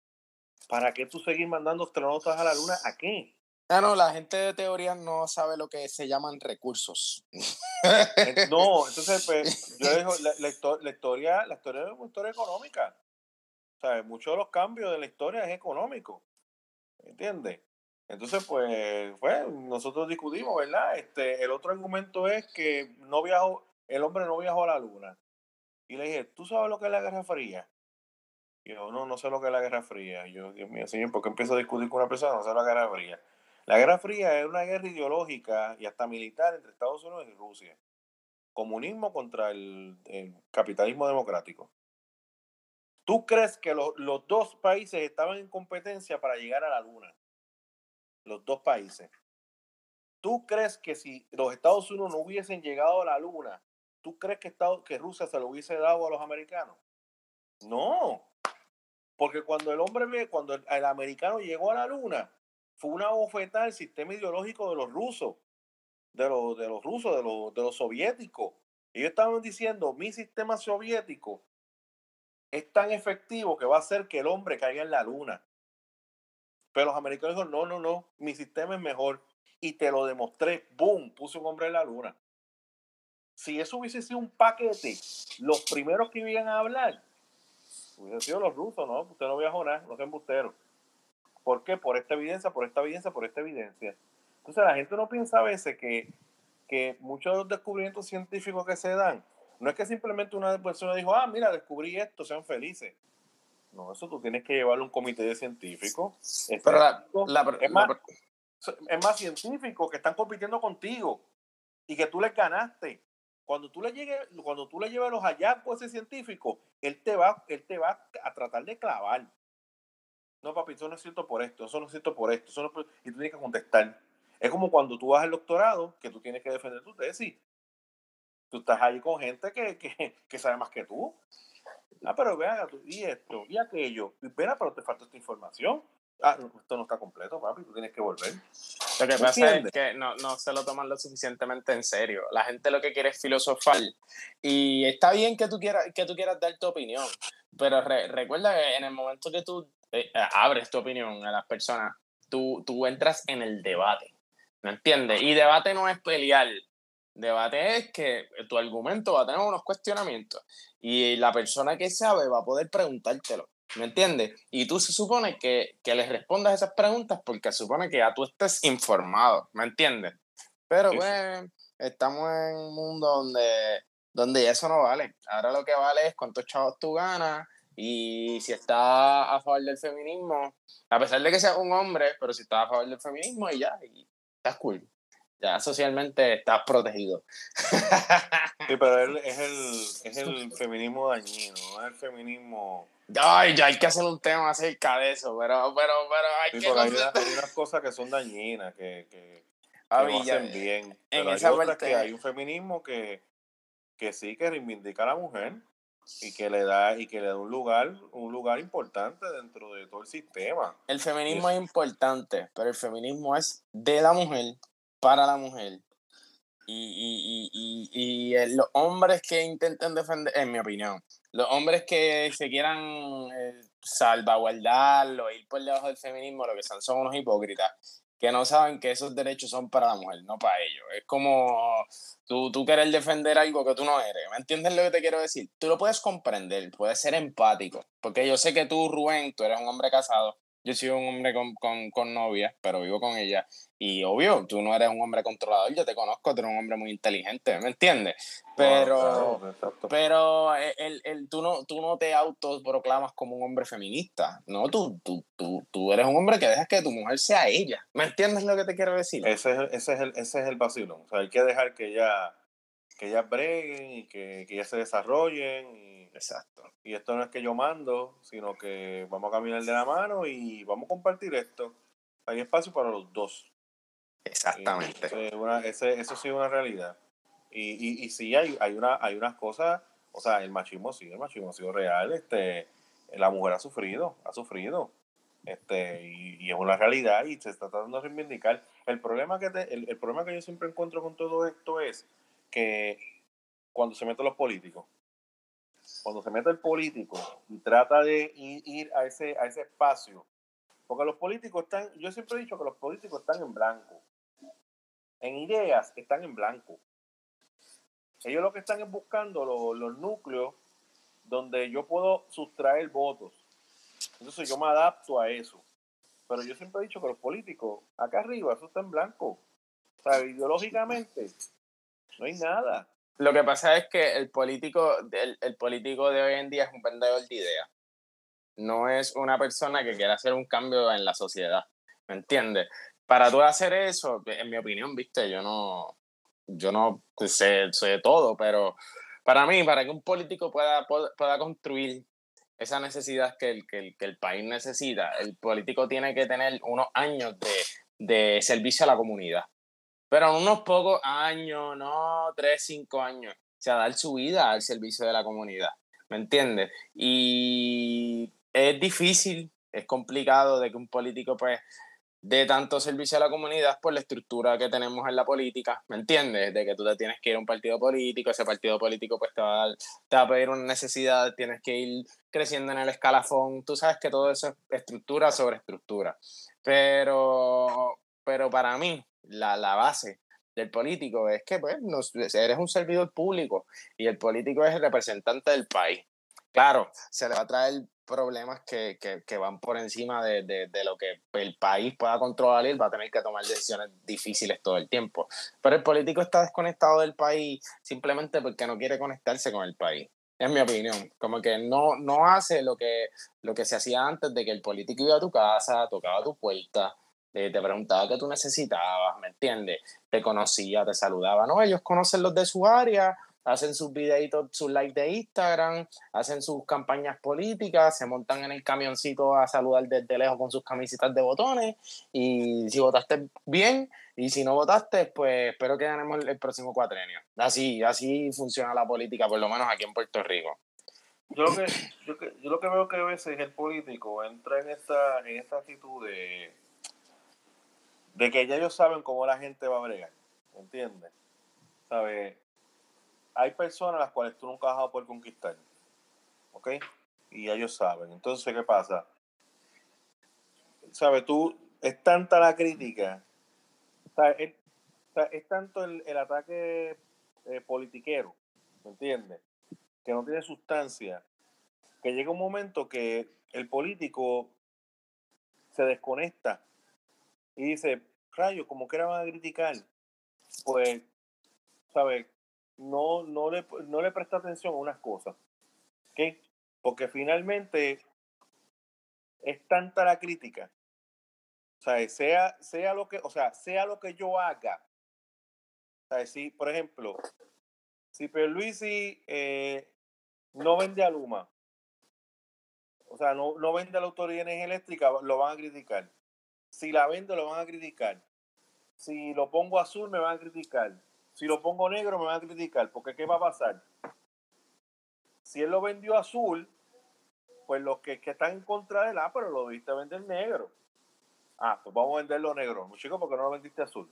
¿Para qué tú seguir mandando astronautas a la luna? ¿A qué? Ah, no, la gente de teoría no sabe lo que se llaman recursos. no, entonces, pues, yo digo, la, la, historia, la historia es una historia económica. O sea, muchos de los cambios de la historia es económico. ¿Entiendes? Entonces, pues, pues, nosotros discutimos, ¿verdad? Este, el otro argumento es que no viajó, el hombre no viajó a la luna. Y le dije, ¿tú sabes lo que es la Guerra Fría? Yo, no, no sé lo que es la Guerra Fría. Y yo, Dios mío, señor, ¿por qué empiezo a discutir con una persona? No sé la Guerra Fría. La Guerra Fría es una guerra ideológica y hasta militar entre Estados Unidos y Rusia. Comunismo contra el, capitalismo democrático. ¿Tú crees que los dos países estaban en competencia para llegar a la Luna? Los dos países. ¿Tú crees que si los Estados Unidos no hubiesen llegado a la Luna, ¿tú crees que, que Rusia se lo hubiese dado a los americanos? No. Porque cuando el hombre cuando el americano llegó a la Luna, fue una bofetada al sistema ideológico de los rusos, de los, de los rusos, de los, de los soviéticos. Ellos estaban diciendo, mi sistema soviético es tan efectivo que va a hacer que el hombre caiga en la luna. Pero los americanos dijeron, no, no, no, mi sistema es mejor. Y te lo demostré, boom, puse un hombre en la luna. Si eso hubiese sido un paquete, los primeros que iban a hablar hubiesen sido los rusos, ¿no? Usted no viajó nada, no sean busteros. ¿Por qué? Por esta evidencia, por esta evidencia, por esta evidencia. Entonces la gente no piensa a veces que, que muchos de los descubrimientos científicos que se dan, no es que simplemente una persona dijo, ah, mira, descubrí esto, sean felices. No, eso tú tienes que llevarlo a un comité de científicos. es, más, es más científicos que están compitiendo contigo y que tú les ganaste. Cuando tú le llegues, cuando tú le lleves los hallazgos a ese científico, él te va, él te va a tratar de clavar no, papi, eso no es cierto por esto, eso no es cierto por esto, eso y tú tienes que contestar. Es como cuando tú vas al doctorado, que tú tienes que defender tu tesis. Tú estás ahí con gente que, que, que sabe más que tú. Ah, pero vean, y esto, y aquello. Espera, pero te falta esta información. Ah, esto no está completo, papi, tú tienes que volver. Lo que pasa es que no, no se lo toman lo suficientemente en serio. La gente lo que quiere es filosofar. Y está bien que tú quieras, que tú quieras dar tu opinión, pero recuerda que en el momento que tú eh, eh, abres tu opinión a las personas, tú, tú entras en el debate, ¿me entiendes? Y debate no es pelear, debate es que tu argumento va a tener unos cuestionamientos y la persona que sabe va a poder preguntártelo. ¿Me entiendes? Y tú se supone que, que les respondas esas preguntas porque se supone que ya tú estés informado, ¿me entiendes? Pero pues estamos en un mundo donde, donde eso no vale. Ahora lo que vale es cuántos chavos tú ganas y si está a favor del feminismo, a pesar de que sea un hombre, pero si está a favor del feminismo y ya, y estás cool. Ya socialmente estás protegido. Sí, pero es el, es el feminismo dañino, no es el feminismo. Ay, ya hay que hacer un tema acerca de eso, pero, pero, pero hay que. Hay, unas cosas que son dañinas, que, que, no hacen bien. Pero hay otras que hay un feminismo que, que sí que reivindica a la mujer y que le da y que le da un lugar un lugar importante dentro de todo el sistema el feminismo es, importante pero el feminismo es de la mujer para la mujer y, y, y, y, eh, los hombres que intenten defender en mi opinión los hombres que se quieran eh, salvaguardar o ir por debajo del feminismo lo que son son unos hipócritas que no saben que esos derechos son para la mujer, no para ellos. Es como tú, tú querer defender algo que tú no eres. ¿Me entiendes lo que te quiero decir? Tú lo puedes comprender, puedes ser empático. Porque yo sé que tú, Rubén, tú eres un hombre casado yo soy un hombre con, con, con, novia, pero vivo con ella. Y obvio, tú no eres un hombre controlador, yo te conozco, tú eres un hombre muy inteligente, ¿me entiendes? Pero, pero el, el, tú, no, tú no te autoproclamas como un hombre feminista, ¿no? Tú, tú, tú, tú eres un hombre que dejas que tu mujer sea ella. ¿Me entiendes lo que te quiero decir? Ese es, ese es, el, ese es el vacilón. O sea, hay que dejar que ella que ellas breguen y que, que ellas se desarrollen. Y, Exacto. Y esto no es que yo mando, sino que vamos a caminar de la mano y vamos a compartir esto. Hay espacio para los dos. Exactamente. eso sí es una realidad. Y, y, y sí, hay, hay, una, hay unas cosas, o sea, el machismo sí, el machismo ha sido real. Este, la mujer ha sufrido, ha sufrido. Este, y, es una realidad y se está tratando de reivindicar. El problema, que el, el problema que yo siempre encuentro con todo esto es que cuando se meten los políticos, cuando se mete el político y trata de ir, a, ese, a ese espacio Porque los políticos están, yo siempre he dicho que los políticos están en blanco. En ideas están en blanco. Ellos lo que están es buscando los, núcleos donde yo puedo sustraer votos. Entonces yo me adapto a eso. Pero yo siempre he dicho que los políticos, acá arriba, eso está en blanco. O sea, ideológicamente, no hay nada. Lo que pasa es que el político, el, el político de hoy en día es un vendedor de ideas no es una persona que quiera hacer un cambio en la sociedad, ¿me entiendes? Para tú hacer eso, en mi opinión, viste, yo no, yo no sé, sé todo, pero para mí, para que un político pueda, pueda construir esa necesidad que el, que, el, país necesita, el político tiene que tener unos años de, servicio a la comunidad. Pero en unos pocos años, no tres, cinco años, o sea, dar su vida al servicio de la comunidad. ¿Me entiendes? Y es difícil, es complicado de que un político pues dé tanto servicio a la comunidad por la estructura que tenemos en la política, ¿me entiendes? De que tú te tienes que ir a un partido político, ese partido político pues te va, a, te va a pedir una necesidad, tienes que ir creciendo en el escalafón, tú sabes que todo eso es estructura sobre estructura, pero, pero para mí la, la base del político es que pues eres un servidor público y el político es el representante del país. Claro, se le va a traer problemas que, que, que van por encima de, de, de, lo que el país pueda controlar y va a tener que tomar decisiones difíciles todo el tiempo. Pero el político está desconectado del país simplemente porque no quiere conectarse con el país. Es mi opinión. Como que no, no hace lo que, lo que se hacía antes de que el político iba a tu casa, tocaba tu puerta, te preguntaba qué tú necesitabas, ¿me entiendes? Te conocía, te saludaba. No, ellos conocen los de su área, hacen sus videitos, sus likes de Instagram, hacen sus campañas políticas, se montan en el camioncito a saludar desde lejos con sus camisetas de botones y si votaste bien y si no votaste, pues espero que ganemos el, próximo cuatrenio. Así, así funciona la política, por lo menos aquí en Puerto Rico. Yo lo que, yo, lo que veo que a veces el político entra en esta, en esta actitud de, de que ya ellos saben cómo la gente va a bregar, ¿entiendes? ¿Sabes? Hay personas las cuales tú nunca vas a poder conquistar. ¿Ok? Y ellos saben. Entonces, ¿qué pasa? ¿Sabes? Tú, es tanta la crítica, es, es, tanto el, ataque eh, politiquero, ¿me entiendes? Que no tiene sustancia, que llega un momento que el político se desconecta y dice, rayo, como que van a criticar, pues, ¿sabes? No, no, le, no le presta atención a unas cosas. ¿okay? Porque finalmente es tanta la crítica. O sea, sea, sea lo que, o sea, sea lo que yo haga. O sea, si, por ejemplo, si Pierluisi eh, no vende a Luma, o sea, no, no vende a la Autoridad de Energía Eléctrica, lo van a criticar. Si la vendo, lo van a criticar. Si lo pongo azul, me van a criticar. Si lo pongo negro me van a criticar, porque ¿qué va a pasar? Si él lo vendió azul, pues los que, están en contra de él, ah, pero lo viste vender negro. Ah, pues vamos a venderlo negro. Chicos, porque no lo vendiste azul?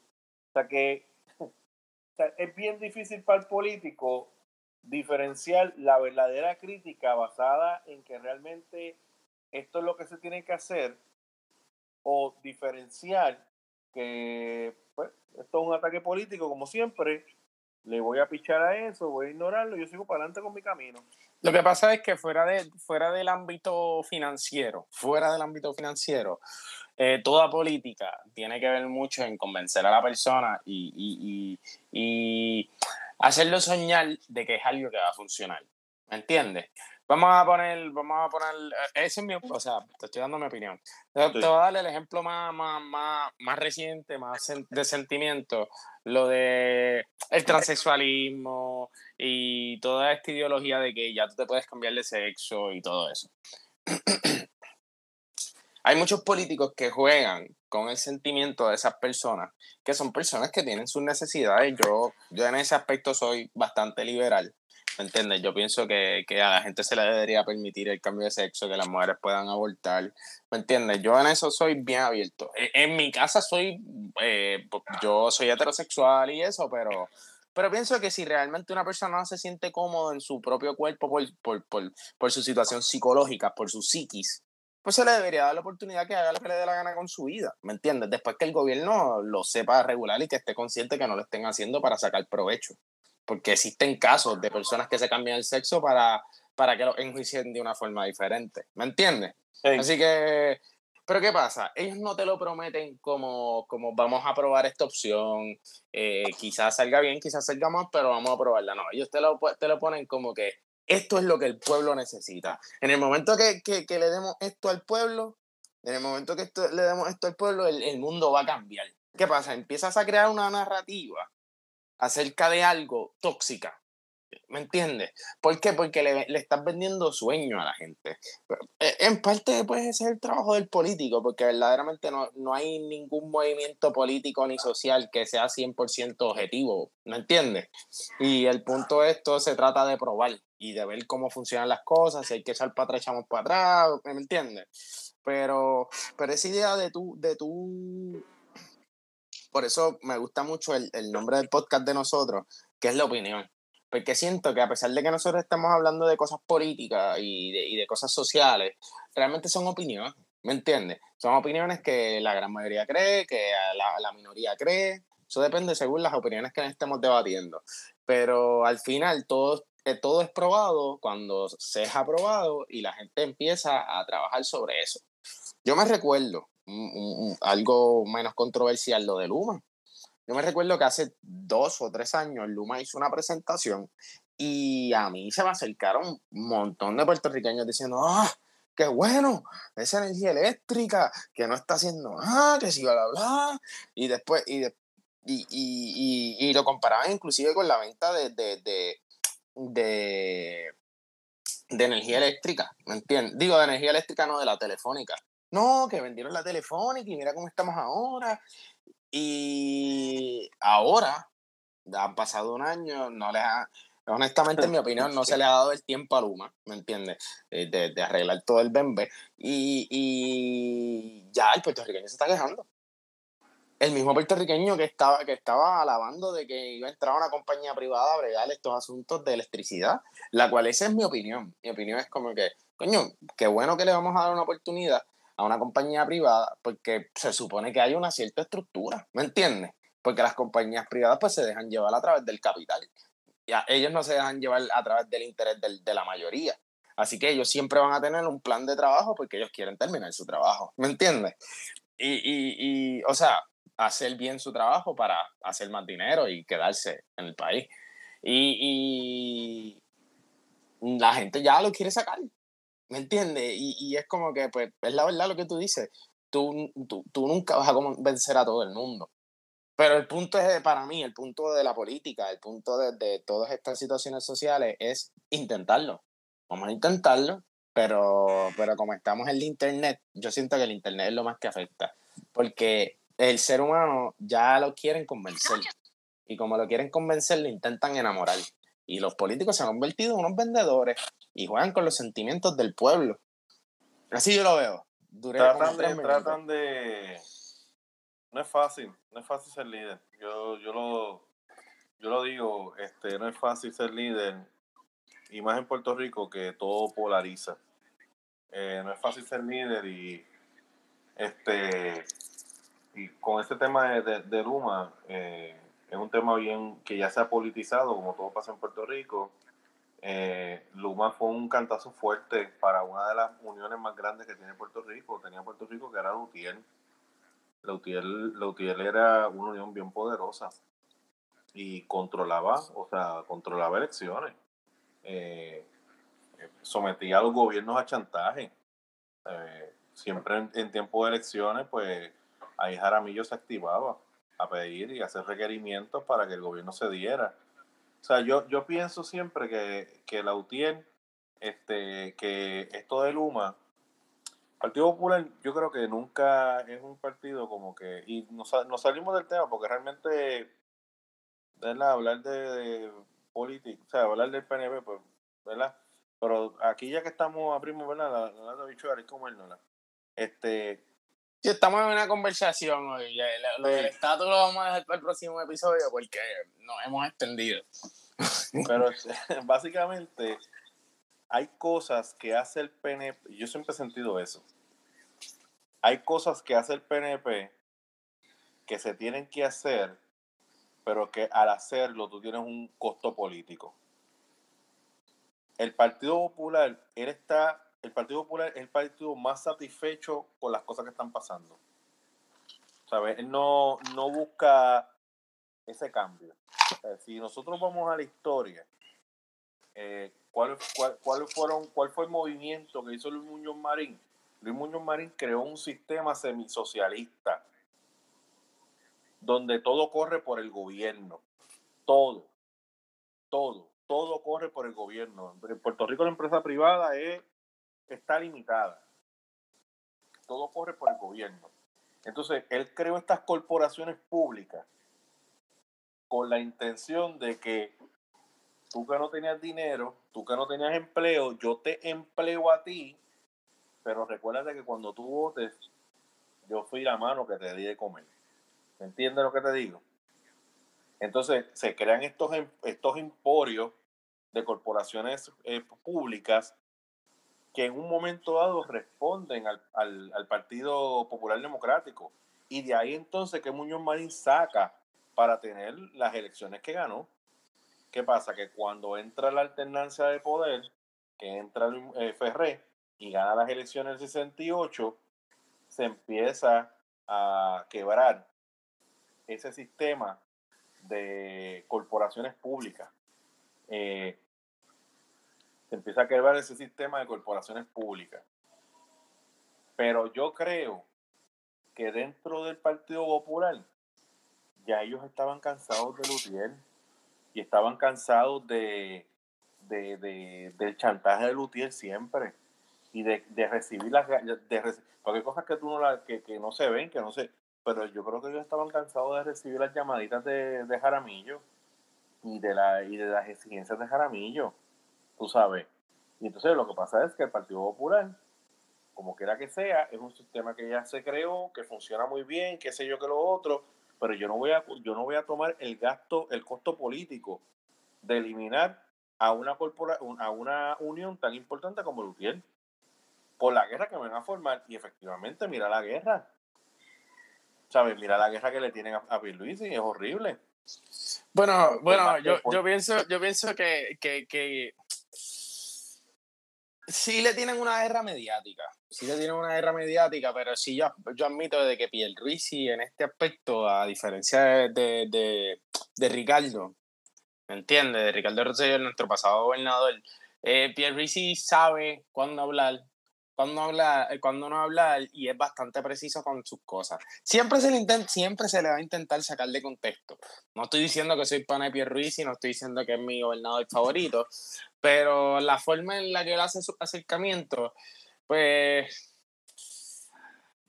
O sea que es bien difícil para el político diferenciar la verdadera crítica basada en que realmente esto es lo que se tiene que hacer o diferenciar que pues, esto es un ataque político, como siempre, le voy a pichar a eso, voy a ignorarlo, yo sigo para adelante con mi camino. Lo que pasa es que fuera, de, fuera del ámbito financiero, fuera del ámbito financiero, eh, toda política tiene que ver mucho en convencer a la persona y, y, y, hacerlo soñar de que es algo que va a funcionar. ¿Me entiendes? Vamos a poner, vamos a poner, eh, ese es mi, o sea, te estoy dando mi opinión. Te, voy a dar el ejemplo más, más, más, más reciente, más de sentimiento, lo de el transexualismo y toda esta ideología de que ya tú te puedes cambiar de sexo y todo eso. Hay muchos políticos que juegan con el sentimiento de esas personas, que son personas que tienen sus necesidades. Yo, yo en ese aspecto soy bastante liberal ¿Me entiendes? Yo pienso que, que, a la gente se le debería permitir el cambio de sexo, que las mujeres puedan abortar. ¿Me entiendes? Yo en eso soy bien abierto. E, en, mi casa soy, eh, yo soy heterosexual y eso, pero, pero pienso que si realmente una persona no se siente cómodo en su propio cuerpo por, por, por, por su situación psicológica, por su psiquis, pues se le debería dar la oportunidad que haga lo que le dé la gana con su vida, ¿me entiendes? Después que el gobierno lo sepa regular y que esté consciente que no lo estén haciendo para sacar provecho. Porque existen casos de personas que se cambian el sexo para, para que lo enjuicien de una forma diferente, ¿me entiendes? Así que, pero ¿qué pasa? Ellos no te lo prometen como, como vamos a probar esta opción, eh, quizás salga bien, quizás salga mal, pero vamos a probarla. No, ellos te lo, te lo ponen como que esto es lo que el pueblo necesita. En el momento que, que, le demos esto al pueblo, en el momento que esto, le demos esto al pueblo, el, el, mundo va a cambiar. ¿Qué pasa? Empiezas a crear una narrativa acerca de algo tóxica, ¿Me entiendes? ¿Por qué? Porque le, le, estás vendiendo sueño a la gente. Eh, en parte, pues, ese es el trabajo del político, porque verdaderamente no, no hay ningún movimiento político ni social que sea 100% objetivo, ¿me entiendes? Y el punto de esto se trata de probar y de ver cómo funcionan las cosas, si hay que echar para atrás, echamos para atrás, ¿me entiendes? Pero, pero esa idea de tú, de tú por eso me gusta mucho el, el, nombre del podcast de nosotros, que es la opinión. Porque siento que a pesar de que nosotros estamos hablando de cosas políticas y de, y de cosas sociales, realmente son opiniones, ¿me entiendes? Son opiniones que la gran mayoría cree, que la, la minoría cree. Eso depende según las opiniones que estemos debatiendo. Pero al final todo, eh, todo es probado cuando se es aprobado y la gente empieza a trabajar sobre eso. Yo me recuerdo algo menos controversial, lo de Luma. Yo me recuerdo que hace dos o tres años Luma hizo una presentación y a mí se me acercaron un montón de puertorriqueños diciendo, ¡ah! ¡Qué bueno! Esa energía eléctrica que no está haciendo nada, que sí, bla, bla, Y después, y, y, y, y, lo comparaban inclusive con la venta de, de, de, de, de energía eléctrica, ¿me entiendes? Digo, de energía eléctrica, no de la telefónica. No, que vendieron la telefónica y mira cómo estamos ahora. Y ahora, han pasado un año, no les ha, honestamente, en mi opinión, no se le ha dado el tiempo a Luma, ¿me entiendes? Eh, de, de, arreglar todo el bembe. Y, y, ya el puertorriqueño se está quejando. El mismo puertorriqueño que estaba, que estaba alabando de que iba a entrar una compañía privada a bregar estos asuntos de electricidad, la cual esa es mi opinión. Mi opinión es como que, coño, qué bueno que le vamos a dar una oportunidad, a una compañía privada porque se supone que hay una cierta estructura, ¿me entiendes? Porque las compañías privadas pues se dejan llevar a través del capital. Ya, ellos no se dejan llevar a través del interés de la mayoría. Así que ellos siempre van a tener un plan de trabajo porque ellos quieren terminar su trabajo, ¿me entiendes? Y, y, y, o sea, hacer bien su trabajo para hacer más dinero y quedarse en el país. Y, y la gente ya lo quiere sacar. ¿Me entiendes? Y, y, es como que, pues, es la verdad lo que tú dices. Tú, tú, tú nunca vas a convencer a todo el mundo. Pero el punto es, para mí, el punto de la política, el punto de, de todas estas situaciones sociales es intentarlo. Vamos a intentarlo, pero, pero como estamos en el Internet, yo siento que el Internet es lo más que afecta. Porque el ser humano ya lo quieren convencer. Y como lo quieren convencer, lo intentan enamorar. Y los políticos se han convertido en unos vendedores y juegan con los sentimientos del pueblo. Así yo lo veo. tratan, de, tratan de... No es fácil, no es fácil ser líder. Yo, yo, lo, yo lo digo, este, no es fácil ser líder. Y más en Puerto Rico que todo polariza. Eh, no es fácil ser líder y este y con este tema de, de, Luma, eh, es un tema bien que ya se ha politizado, como todo pasa en Puerto Rico. Eh, Luma fue un cantazo fuerte para una de las uniones más grandes que tiene Puerto Rico. Tenía Puerto Rico que era Lutiel. Lutiel, era una unión bien poderosa y controlaba, o sea, controlaba elecciones. Eh, sometía a los gobiernos a chantaje. Eh, siempre en, en tiempo de elecciones, pues ahí Jaramillo se activaba a pedir y hacer requerimientos para que el gobierno se diera. O sea, yo, yo pienso siempre que, que la UTIEN, este, que esto de Luma, Partido Popular, yo creo que nunca es un partido como que, y nos, nos salimos del tema porque realmente, ¿verdad? hablar de, política, o sea, hablar del PNP, pues, ¿verdad? Pero aquí ya que estamos a primo, ¿verdad? La, la, la bichuela, es como el no, este, estamos en una conversación hoy. Lo del estatus lo vamos a dejar para el próximo episodio porque nos hemos extendido. Pero básicamente hay cosas que hace el PNP, yo siempre he sentido eso, hay cosas que hace el PNP que se tienen que hacer, pero que al hacerlo tú tienes un costo político. El Partido Popular, él está, el Partido Popular es el partido más satisfecho con las cosas que están pasando. ¿Sabes? Él no, no busca ese cambio. si nosotros vamos a la historia, eh, ¿cuál, cuál, fueron, ¿cuál fue el movimiento que hizo Luis Muñoz Marín? Luis Muñoz Marín creó un sistema semisocialista donde todo corre por el gobierno. Todo. Todo. Todo corre por el gobierno. En Puerto Rico la empresa privada es, está limitada. Todo corre por el gobierno. Entonces, él creó estas corporaciones públicas con la intención de que tú que no tenías dinero, tú que no tenías empleo, yo te empleo a ti, pero recuérdate que cuando tú votes, yo fui la mano que te di de comer. ¿Me entiendes lo que te digo? Entonces se crean estos, em, estos emporios de corporaciones eh, públicas que en un momento dado responden al, al, Partido Popular Democrático. Y de ahí entonces que Muñoz Marín saca para tener las elecciones que ganó. ¿Qué pasa? Que cuando entra la alternancia de poder, que entra eh, Ferré y gana las elecciones del 68, se empieza a quebrar ese sistema de corporaciones públicas. Eh, empieza a quebrar ese sistema de corporaciones públicas. Pero yo creo que dentro del Partido Popular ya ellos estaban cansados de Lutier y estaban cansados de, de, del chantaje de Lutier siempre y de, recibir las de, porque hay cosas que tú no la, que, que no se ven que no se pero yo creo que ellos estaban cansados de recibir las llamaditas de, de Jaramillo y de, la, y de las exigencias de Jaramillo, tú sabes. Y entonces lo que pasa es que el Partido Popular, como quiera que sea, es un sistema que ya se creó, que funciona muy bien, qué sé yo que lo otro, pero yo no voy a, yo no voy a tomar el gasto, el costo político de eliminar a una corpora, a una unión tan importante como el UTIEL por la guerra que van a formar. Y efectivamente, mira la guerra. ¿Sabes? Mira la guerra que le tienen a, a Pierluisi, es horrible. Bueno, bueno, yo, yo pienso, yo pienso que, que, que sí le tienen una guerra mediática. Sí le tienen una guerra mediática, pero sí yo, yo admito de que Pierluisi en este aspecto, a diferencia de, de, de, Ricardo, ¿me entiendes? De Ricardo Rosselló, nuestro pasado gobernador, eh, Pierluisi sabe cuándo hablar, cuando habla, eh, cuando uno habla y es bastante preciso con sus cosas. Siempre se, le intenta, siempre se le va a intentar sacar de contexto. No estoy diciendo que soy pana de y no estoy diciendo que es mi gobernador favorito, pero la forma en la que él hace su acercamiento, pues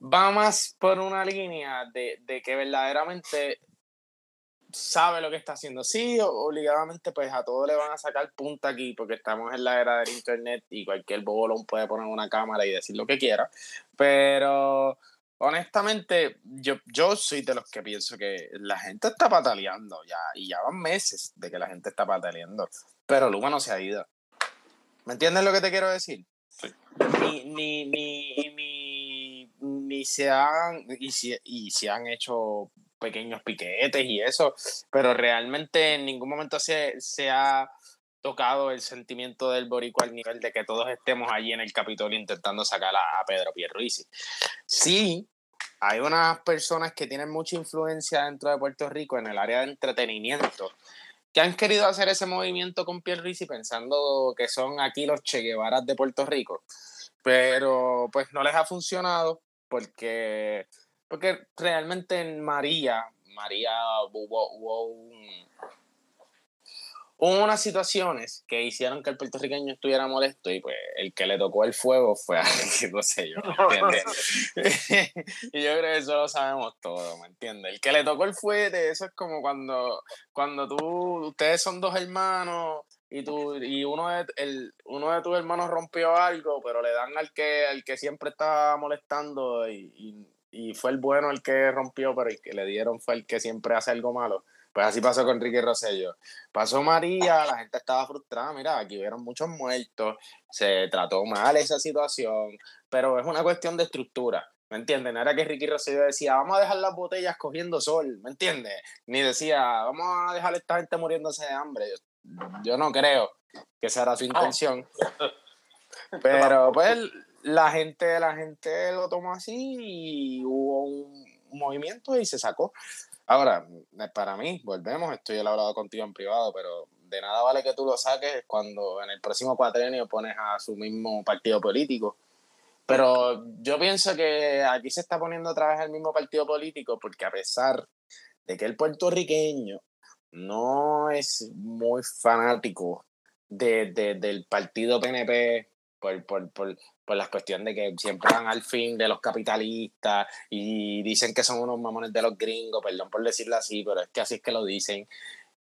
va más por una línea de, de que verdaderamente sabe lo que está haciendo. Sí, obligadamente, pues a todos le van a sacar punta aquí, porque estamos en la era del internet y cualquier bobolón puede poner una cámara y decir lo que quiera. Pero honestamente, yo, yo soy de los que pienso que la gente está pataleando ya, y ya van meses de que la gente está pataleando, pero Luma no se ha ido. ¿Me entiendes lo que te quiero decir? Sí. Ni, ni, ni, ni, ni se han, y, si, y se han hecho pequeños piquetes y eso, pero realmente en ningún momento se, se ha tocado el sentimiento del boricua al nivel de que todos estemos allí en el Capitolio intentando sacar a, Pedro Pierluisi. Sí, hay unas personas que tienen mucha influencia dentro de Puerto Rico en el área de entretenimiento que han querido hacer ese movimiento con Pierluisi pensando que son aquí los Che Guevaras de Puerto Rico, pero pues no les ha funcionado porque porque realmente en María, María hubo, unas situaciones que hicieron que el puertorriqueño estuviera molesto y pues el que le tocó el fuego fue a no sé yo, y yo creo que eso lo sabemos todos, ¿me entiendes? El que le tocó el fuete, eso es como cuando, cuando tú, ustedes son dos hermanos y tú y uno de el, uno de tus hermanos rompió algo pero le dan al que al que siempre está molestando y y fue el bueno el que rompió, pero el que le dieron fue el que siempre hace algo malo. Pues así pasó con Ricky Rosello. Pasó María, la gente estaba frustrada, mira, aquí hubieron muchos muertos, se trató mal esa situación, pero es una cuestión de estructura. ¿Me entiendes? No era que Ricky Rosselló decía, vamos a dejar las botellas cogiendo sol, ¿me entiendes? Ni decía, vamos a dejar a esta gente muriéndose de hambre. Yo, no creo que esa era su intención. Pero pues la gente, la gente lo tomó así y hubo un movimiento y se sacó. Ahora, para mí, volvemos, estoy hablado contigo en privado, pero de nada vale que tú lo saques cuando en el próximo cuatrenio pones a su mismo partido político. Pero yo pienso que aquí se está poniendo otra vez el mismo partido político porque a pesar de que el puertorriqueño no es muy fanático de, del partido PNP por, por, por, por las cuestiones de que siempre van al fin de los capitalistas y dicen que son unos mamones de los gringos, perdón por decirlo así, pero es que así es que lo dicen.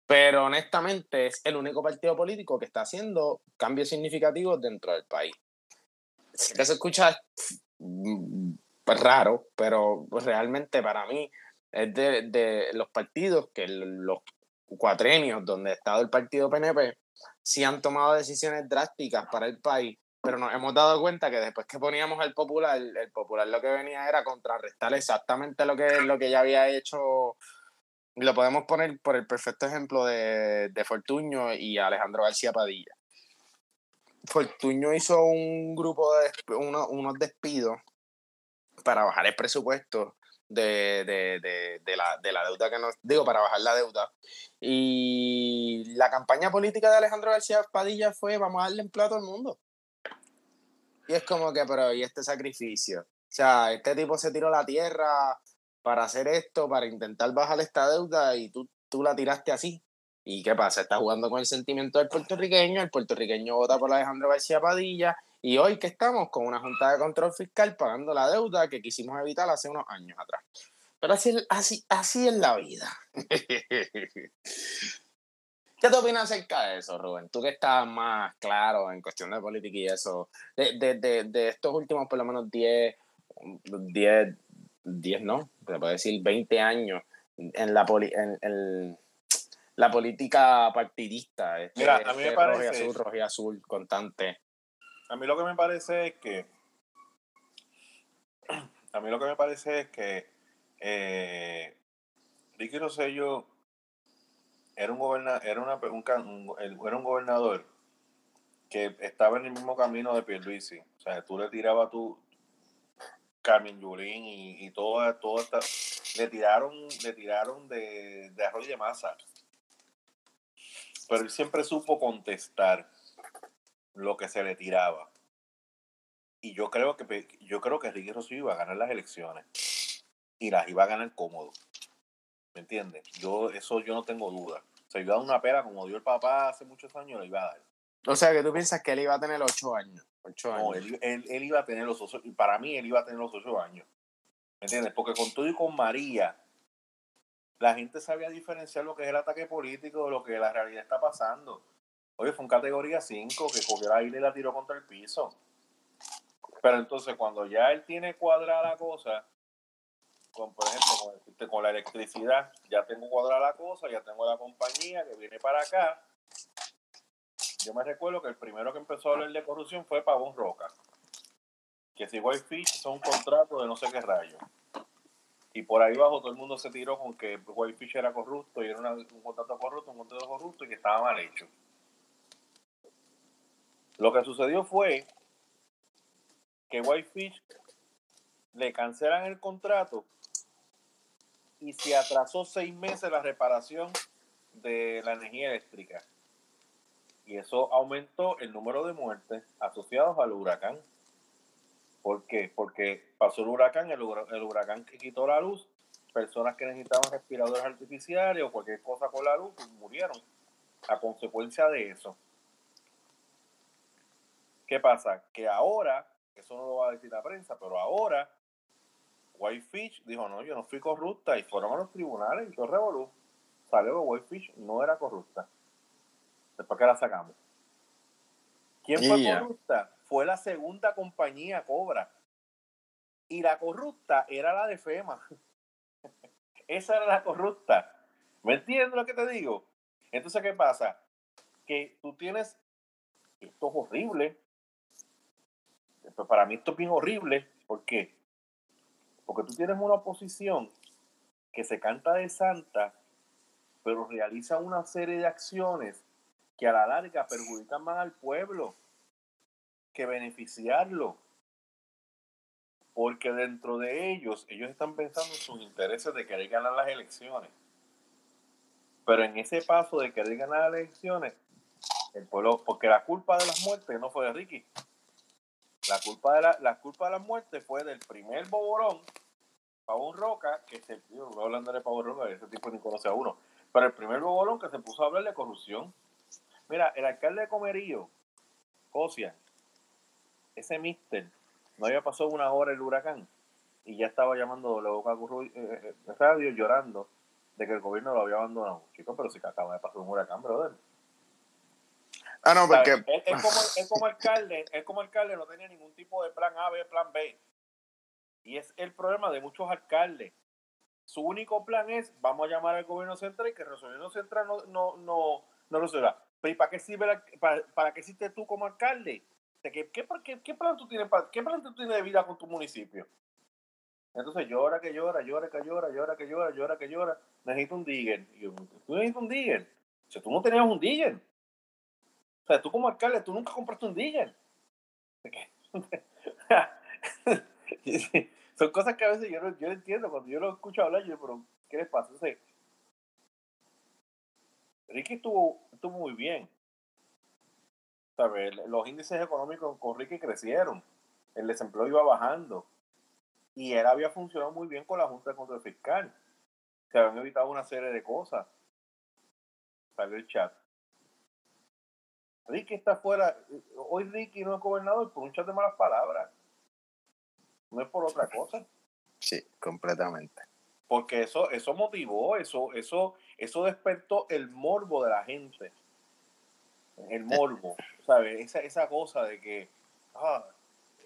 Pero honestamente es el único partido político que está haciendo cambios significativos dentro del país sé que se escucha mm, raro, pero realmente para mí es de, los partidos que los cuatrenios donde ha estado el partido PNP sí han tomado decisiones drásticas para el país, pero nos hemos dado cuenta que después que poníamos el popular, el popular lo que venía era contrarrestar exactamente lo que, lo que ya había hecho. Lo podemos poner por el perfecto ejemplo de, de Fortuño y Alejandro García Padilla. Fortuño hizo un grupo de unos despidos para bajar el presupuesto de, la, de, la, deuda que nos digo para bajar la deuda y la campaña política de Alejandro García Padilla fue vamos a darle empleo a todo el mundo y es como que pero y este sacrificio o sea este tipo se tiró la tierra para hacer esto para intentar bajar esta deuda y tú, tú la tiraste así ¿Y qué pasa? Está jugando con el sentimiento del puertorriqueño, el puertorriqueño vota por Alejandro García Padilla y hoy que estamos con una junta de control fiscal pagando la deuda que quisimos evitar hace unos años atrás. Pero así, así, así es la vida. ¿Qué te opinas acerca de eso, Rubén? Tú que estás más claro en cuestión de política y eso, de, de, de, estos últimos por lo menos 10, 10, 10 no, se puede decir 20 años en la poli, en, en, la política partidista. Este, Mira, a mí me este parece. Rojo y azul, rojo y azul, constante. A mí lo que me parece es que. A mí lo que me parece es que. Eh, Ricky Rosello era un, era, una, un, era un gobernador que estaba en el mismo camino de Pierluisi. O sea, tú le tirabas tu Carmen y, y todo, todo esta, le tiraron, le tiraron de, de arroz de masa pero él siempre supo contestar lo que se le tiraba. Y yo creo que yo creo que Ricky Rosselló iba a ganar las elecciones y las iba a ganar cómodo. ¿Me entiendes? Yo eso yo no tengo duda. Se iba a dar una pera como dio el papá hace muchos años, la iba a dar. O sea, que tú piensas que él iba a tener ocho años. Ocho no, Él, él, iba a tener los ocho, y para mí él iba a tener los ocho años. ¿Me entiendes? Porque con todo y con María, la gente sabía diferenciar lo que es el ataque político de lo que la realidad está pasando. Oye, fue un categoría 5 que cogió la isla y la tiró contra el piso. Pero entonces cuando ya él tiene cuadrada la cosa, con, por ejemplo, con, la electricidad, ya tengo cuadrada la cosa, ya tengo la compañía que viene para acá. Yo me recuerdo que el primero que empezó a hablar de corrupción fue Pavón Roca. Que si Whitefish son un contrato de no sé qué rayo. Y por ahí abajo todo el mundo se tiró con que Whitefish era corrupto y era un contrato corrupto, un contrato corrupto y que estaba mal hecho. Lo que sucedió fue que Whitefish le cancelan el contrato y se atrasó seis meses la reparación de la energía eléctrica. Y eso aumentó el número de muertes asociados al huracán. ¿Por qué? Porque pasó el huracán, el, huracán que quitó la luz, personas que necesitaban respiradores artificiales o cualquier cosa con la luz pues, murieron a consecuencia de eso. ¿Qué pasa? Que ahora, eso no lo va a decir la prensa, pero ahora Whitefish dijo, no, yo no fui corrupta y fueron a los tribunales y todo revolú. Salió que Whitefish no era corrupta. Después que la sacamos. ¿Quién fue corrupta? fue la segunda compañía Cobra. Y la corrupta era la de FEMA. Esa era la corrupta. ¿Me entiendes lo que te digo? Entonces, ¿qué pasa? Que tú tienes. Esto es horrible. Para mí esto es bien horrible. ¿Por qué? Porque tú tienes una oposición que se canta de santa, pero realiza una serie de acciones que a la larga perjudican más al pueblo que beneficiarlo. Porque dentro de ellos, ellos están pensando en sus intereses de querer ganar las elecciones. Pero en ese paso de querer ganar las elecciones, el pueblo, porque la culpa de las muertes no fue de Ricky. La culpa de la, la culpa de las muertes fue del primer boborón, Pavón Roca, que se, yo no hablando de Pavón Roca, ese tipo ni conoce a uno, pero el primer boborón que se puso a hablar de corrupción. Mira, el alcalde de Comerío, Josia, ese mister, no había pasado una hora el huracán y ya estaba llamando la boca eh, eh, radio llorando de que el gobierno lo había abandonado. Chicos, pero si acaba de pasar un huracán, brother. Ah, no, porque... Él, como, como alcalde, él como alcalde no tenía ningún tipo de plan A, B, plan B. Y es el problema de muchos alcaldes. Su único plan es, vamos a llamar al gobierno central y que el gobierno central no, no, no, no resuelva. ¿y para qué sirve para, para qué existe tú como alcalde? ¿Qué, qué, qué, plan tú tienes qué plan tú tienes de vida con tu municipio? Entonces llora que llora, llora que llora, llora que llora, llora que llora. Necesito un digger. tú necesitas un digger. O sea, tú no tenías un digger. O sea, tú como alcalde, tú nunca compraste un digger. Son cosas que a veces yo no, yo entiendo. Cuando yo lo escucho hablar, yo pero ¿qué les pasa? Ricky estuvo, estuvo muy bien. Los índices económicos con Ricky crecieron. El desempleo iba bajando. Y él había funcionado muy bien con la Junta de Control Fiscal. Se habían evitado una serie de cosas. Salió el chat. Ricky está fuera. Hoy Ricky no es gobernador por un chat de malas palabras. No es por otra cosa. Sí, completamente. Porque eso, eso motivó, eso, eso, eso despertó el morbo de la gente. El morbo, ¿sabes? Esa, esa cosa de que ah,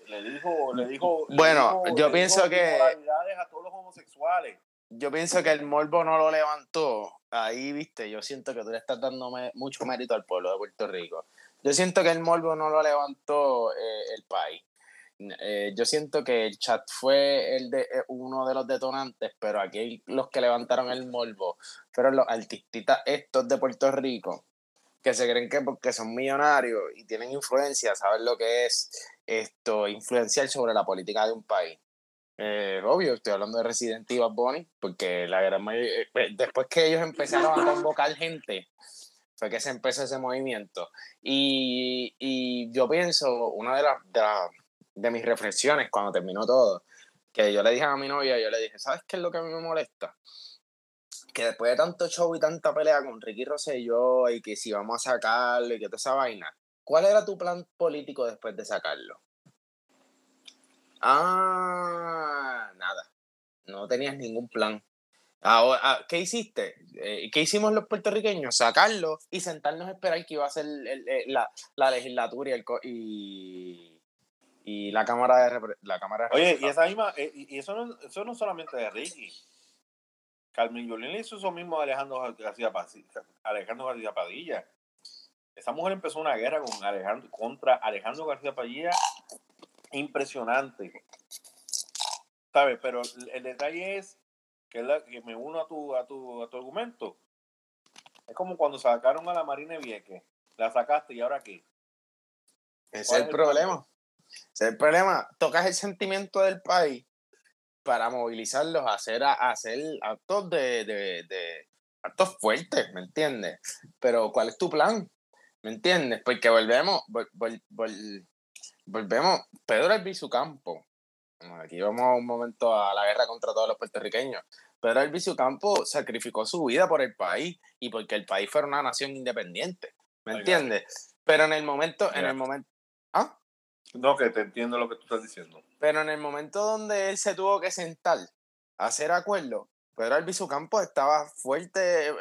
le dijo, le dijo. Bueno, yo pienso que. a todos los homosexuales. Yo pienso que el morbo no lo levantó. Ahí, viste, yo siento que tú le estás dando mucho mérito al pueblo de Puerto Rico. Yo siento que el morbo no lo levantó eh, el país. Eh, yo siento que el chat fue el de, eh, uno de los detonantes, pero aquí los que levantaron el morbo fueron los artistas estos de Puerto Rico, que se creen que porque son millonarios y tienen influencia, saben lo que es esto, influenciar sobre la política de un país. Eh, obvio, estoy hablando de Resident Evil Bonnie, porque la gran mayoría, después que ellos empezaron a convocar gente, fue que se empezó ese movimiento. Y, yo pienso, una de las de mis reflexiones cuando terminó todo, que yo le dije a mi novia, yo le dije, ¿sabes qué es lo que a mí me molesta? Que después de tanto show y tanta pelea con Ricky Rosselló y que si vamos a sacarlo y que toda esa vaina, ¿cuál era tu plan político después de sacarlo? Ah, nada. No tenías ningún plan. Ahora, ah, ¿Qué hiciste? Eh, ¿Qué hicimos los puertorriqueños? Sacarlo y sentarnos a esperar que iba a ser la, la, legislatura y, el, y, y la cámara de la cámara Oye, y esa misma, eh, y eso no, eso no solamente de Ricky. Carmen Yolín le hizo eso mismo a Alejandro García, Alejandro García Padilla. Esa mujer empezó una guerra con Alejandro, contra Alejandro García Padilla impresionante. ¿Sabes? Pero el, detalle es que, que me uno a tu, a, tu, a tu argumento. Es como cuando sacaron a la Marina Vieque. La sacaste y ahora qué. Ese es el problema. Ese es el problema. Tocas el sentimiento del país para movilizarlos a hacer, a, hacer actos de, de, actos fuertes, ¿me entiendes? Pero ¿cuál es tu plan? ¿Me entiendes? Porque volvemos, volvemos, Pedro Albizu Campo. Aquí vamos un momento a la guerra contra todos los puertorriqueños. Pedro Albizu Campo sacrificó su vida por el país y porque el país fuera una nación independiente. ¿Me entiendes? Pero en el momento, en el momento. ¿Ah? No, que te entiendo lo que tú estás diciendo. Pero en el momento donde él se tuvo que sentar a hacer acuerdo, Pedro Albizu Campos estaba fuerte, eh,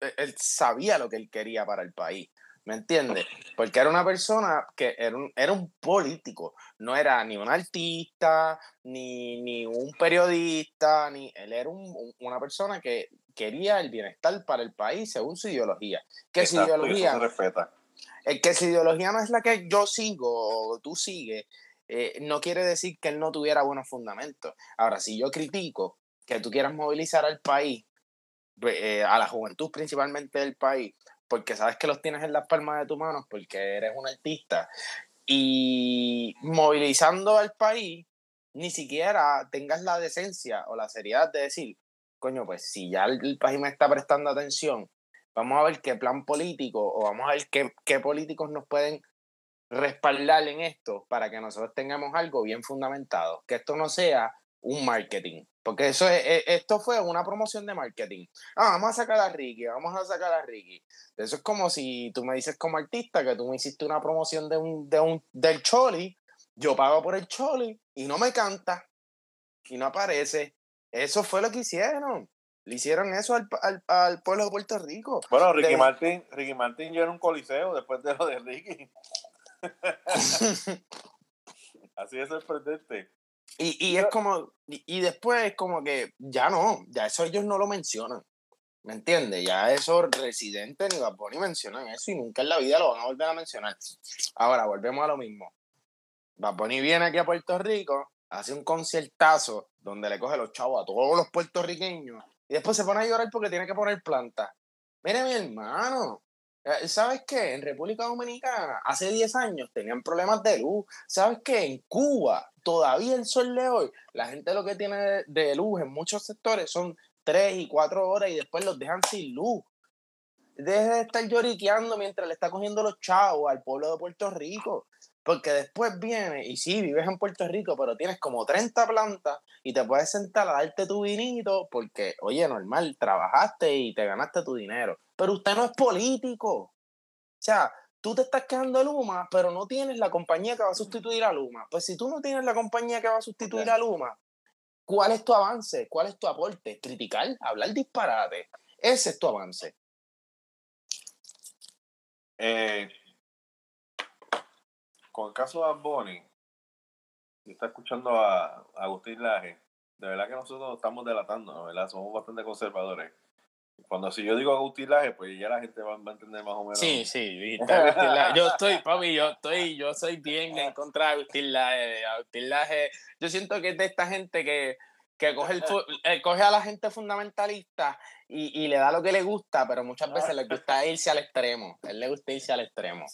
eh, él sabía lo que él quería para el país. ¿Me entiendes? Porque era una persona que era un, era un político, no era ni un artista, ni, ni un periodista, ni él era un, una persona que quería el bienestar para el país según su ideología. Que su ideología. respeta el que si ideología no es la que yo sigo o tú sigues, eh, no quiere decir que él no tuviera buenos fundamentos. Ahora, si yo critico que tú quieras movilizar al país, eh, a la juventud principalmente del país, porque sabes que los tienes en las palmas de tus manos, porque eres un artista, y movilizando al país, ni siquiera tengas la decencia o la seriedad de decir, coño, pues si ya el, país me está prestando atención, vamos a ver qué plan político o vamos a ver qué, qué políticos nos pueden respaldar en esto para que nosotros tengamos algo bien fundamentado, que esto no sea un marketing, porque eso es, esto fue una promoción de marketing. Ah, vamos a sacar a Ricky, vamos a sacar a Ricky. Eso es como si tú me dices como artista que tú me hiciste una promoción de un, de un, del Choli, yo pago por el Choli y no me canta y no aparece. Eso fue lo que hicieron. Le hicieron eso al, al, al pueblo de Puerto Rico. Bueno, Ricky Martin, Ricky Martin ya era un coliseo después de lo de Ricky. Así es sorprendente. Y, y es como, y, después es como que ya no, ya eso ellos no lo mencionan. ¿Me entiendes? Ya esos residentes ni Bad Bunny mencionan eso y nunca en la vida lo van a volver a mencionar. Ahora, volvemos a lo mismo. Bad Bunny viene aquí a Puerto Rico, hace un conciertazo donde le coge los chavos a todos los puertorriqueños y después se pone a llorar porque tiene que poner planta. Mire, mi hermano, eh, ¿Sabes qué? En República Dominicana hace 10 años tenían problemas de luz. ¿Sabes qué? En Cuba, todavía el sol de hoy, la gente lo que tiene de luz en muchos sectores son 3 y 4 horas y después los dejan sin luz. Deje de estar lloriqueando mientras le está cogiendo los chavos al pueblo de Puerto Rico. Porque después viene, y sí, vives en Puerto Rico, pero tienes como 30 plantas y te puedes sentar a darte tu vinito porque, oye, normal, trabajaste y te ganaste tu dinero. Pero usted no es político. O sea, tú te estás quedando de Luma, pero no tienes la compañía que va a sustituir a Luma. Pues si tú no tienes la compañía que va a sustituir a Luma, ¿cuál es tu avance? ¿Cuál es tu aporte? Criticar, hablar disparate. Ese es tu avance. Eh, con el caso de Bonnie, y está escuchando a, Agustín Laje, de verdad que nosotros estamos delatando, ¿verdad? Somos bastante conservadores. Cuando si yo digo Agustín Laje, pues ya la gente va, a entender más o menos. Sí, sí, Yo estoy, papi, yo estoy, yo soy bien en contra de Agustín Laje. Agustín Laje, yo siento que es de esta gente que, que coge, el, eh, coge a la gente fundamentalista y, le da lo que le gusta, pero muchas veces le gusta irse al extremo. Él le gusta irse al extremo.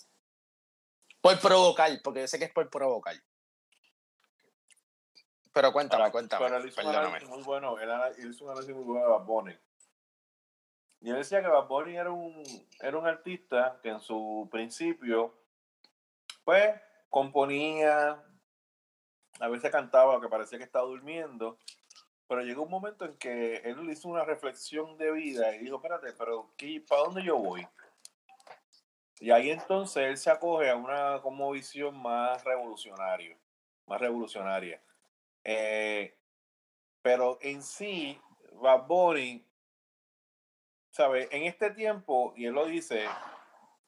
Por provocar, porque yo sé que es por provocar. Pero cuéntame, cuéntame. Pero él hizo perdóname. muy bueno, él, hizo un análisis muy bueno de Bad Bunny. Y él decía que Bad Bunny era un, era un artista que en su principio, pues, componía, a veces cantaba, que parecía que estaba durmiendo, pero llegó un momento en que él hizo una reflexión de vida y dijo, espérate, pero ¿qué, ¿para dónde yo voy? Y ahí entonces él se acoge a una como visión más revolucionaria, más revolucionaria. Eh, pero en sí, Bad Bunny, ¿sabe? En este tiempo, y él lo dice,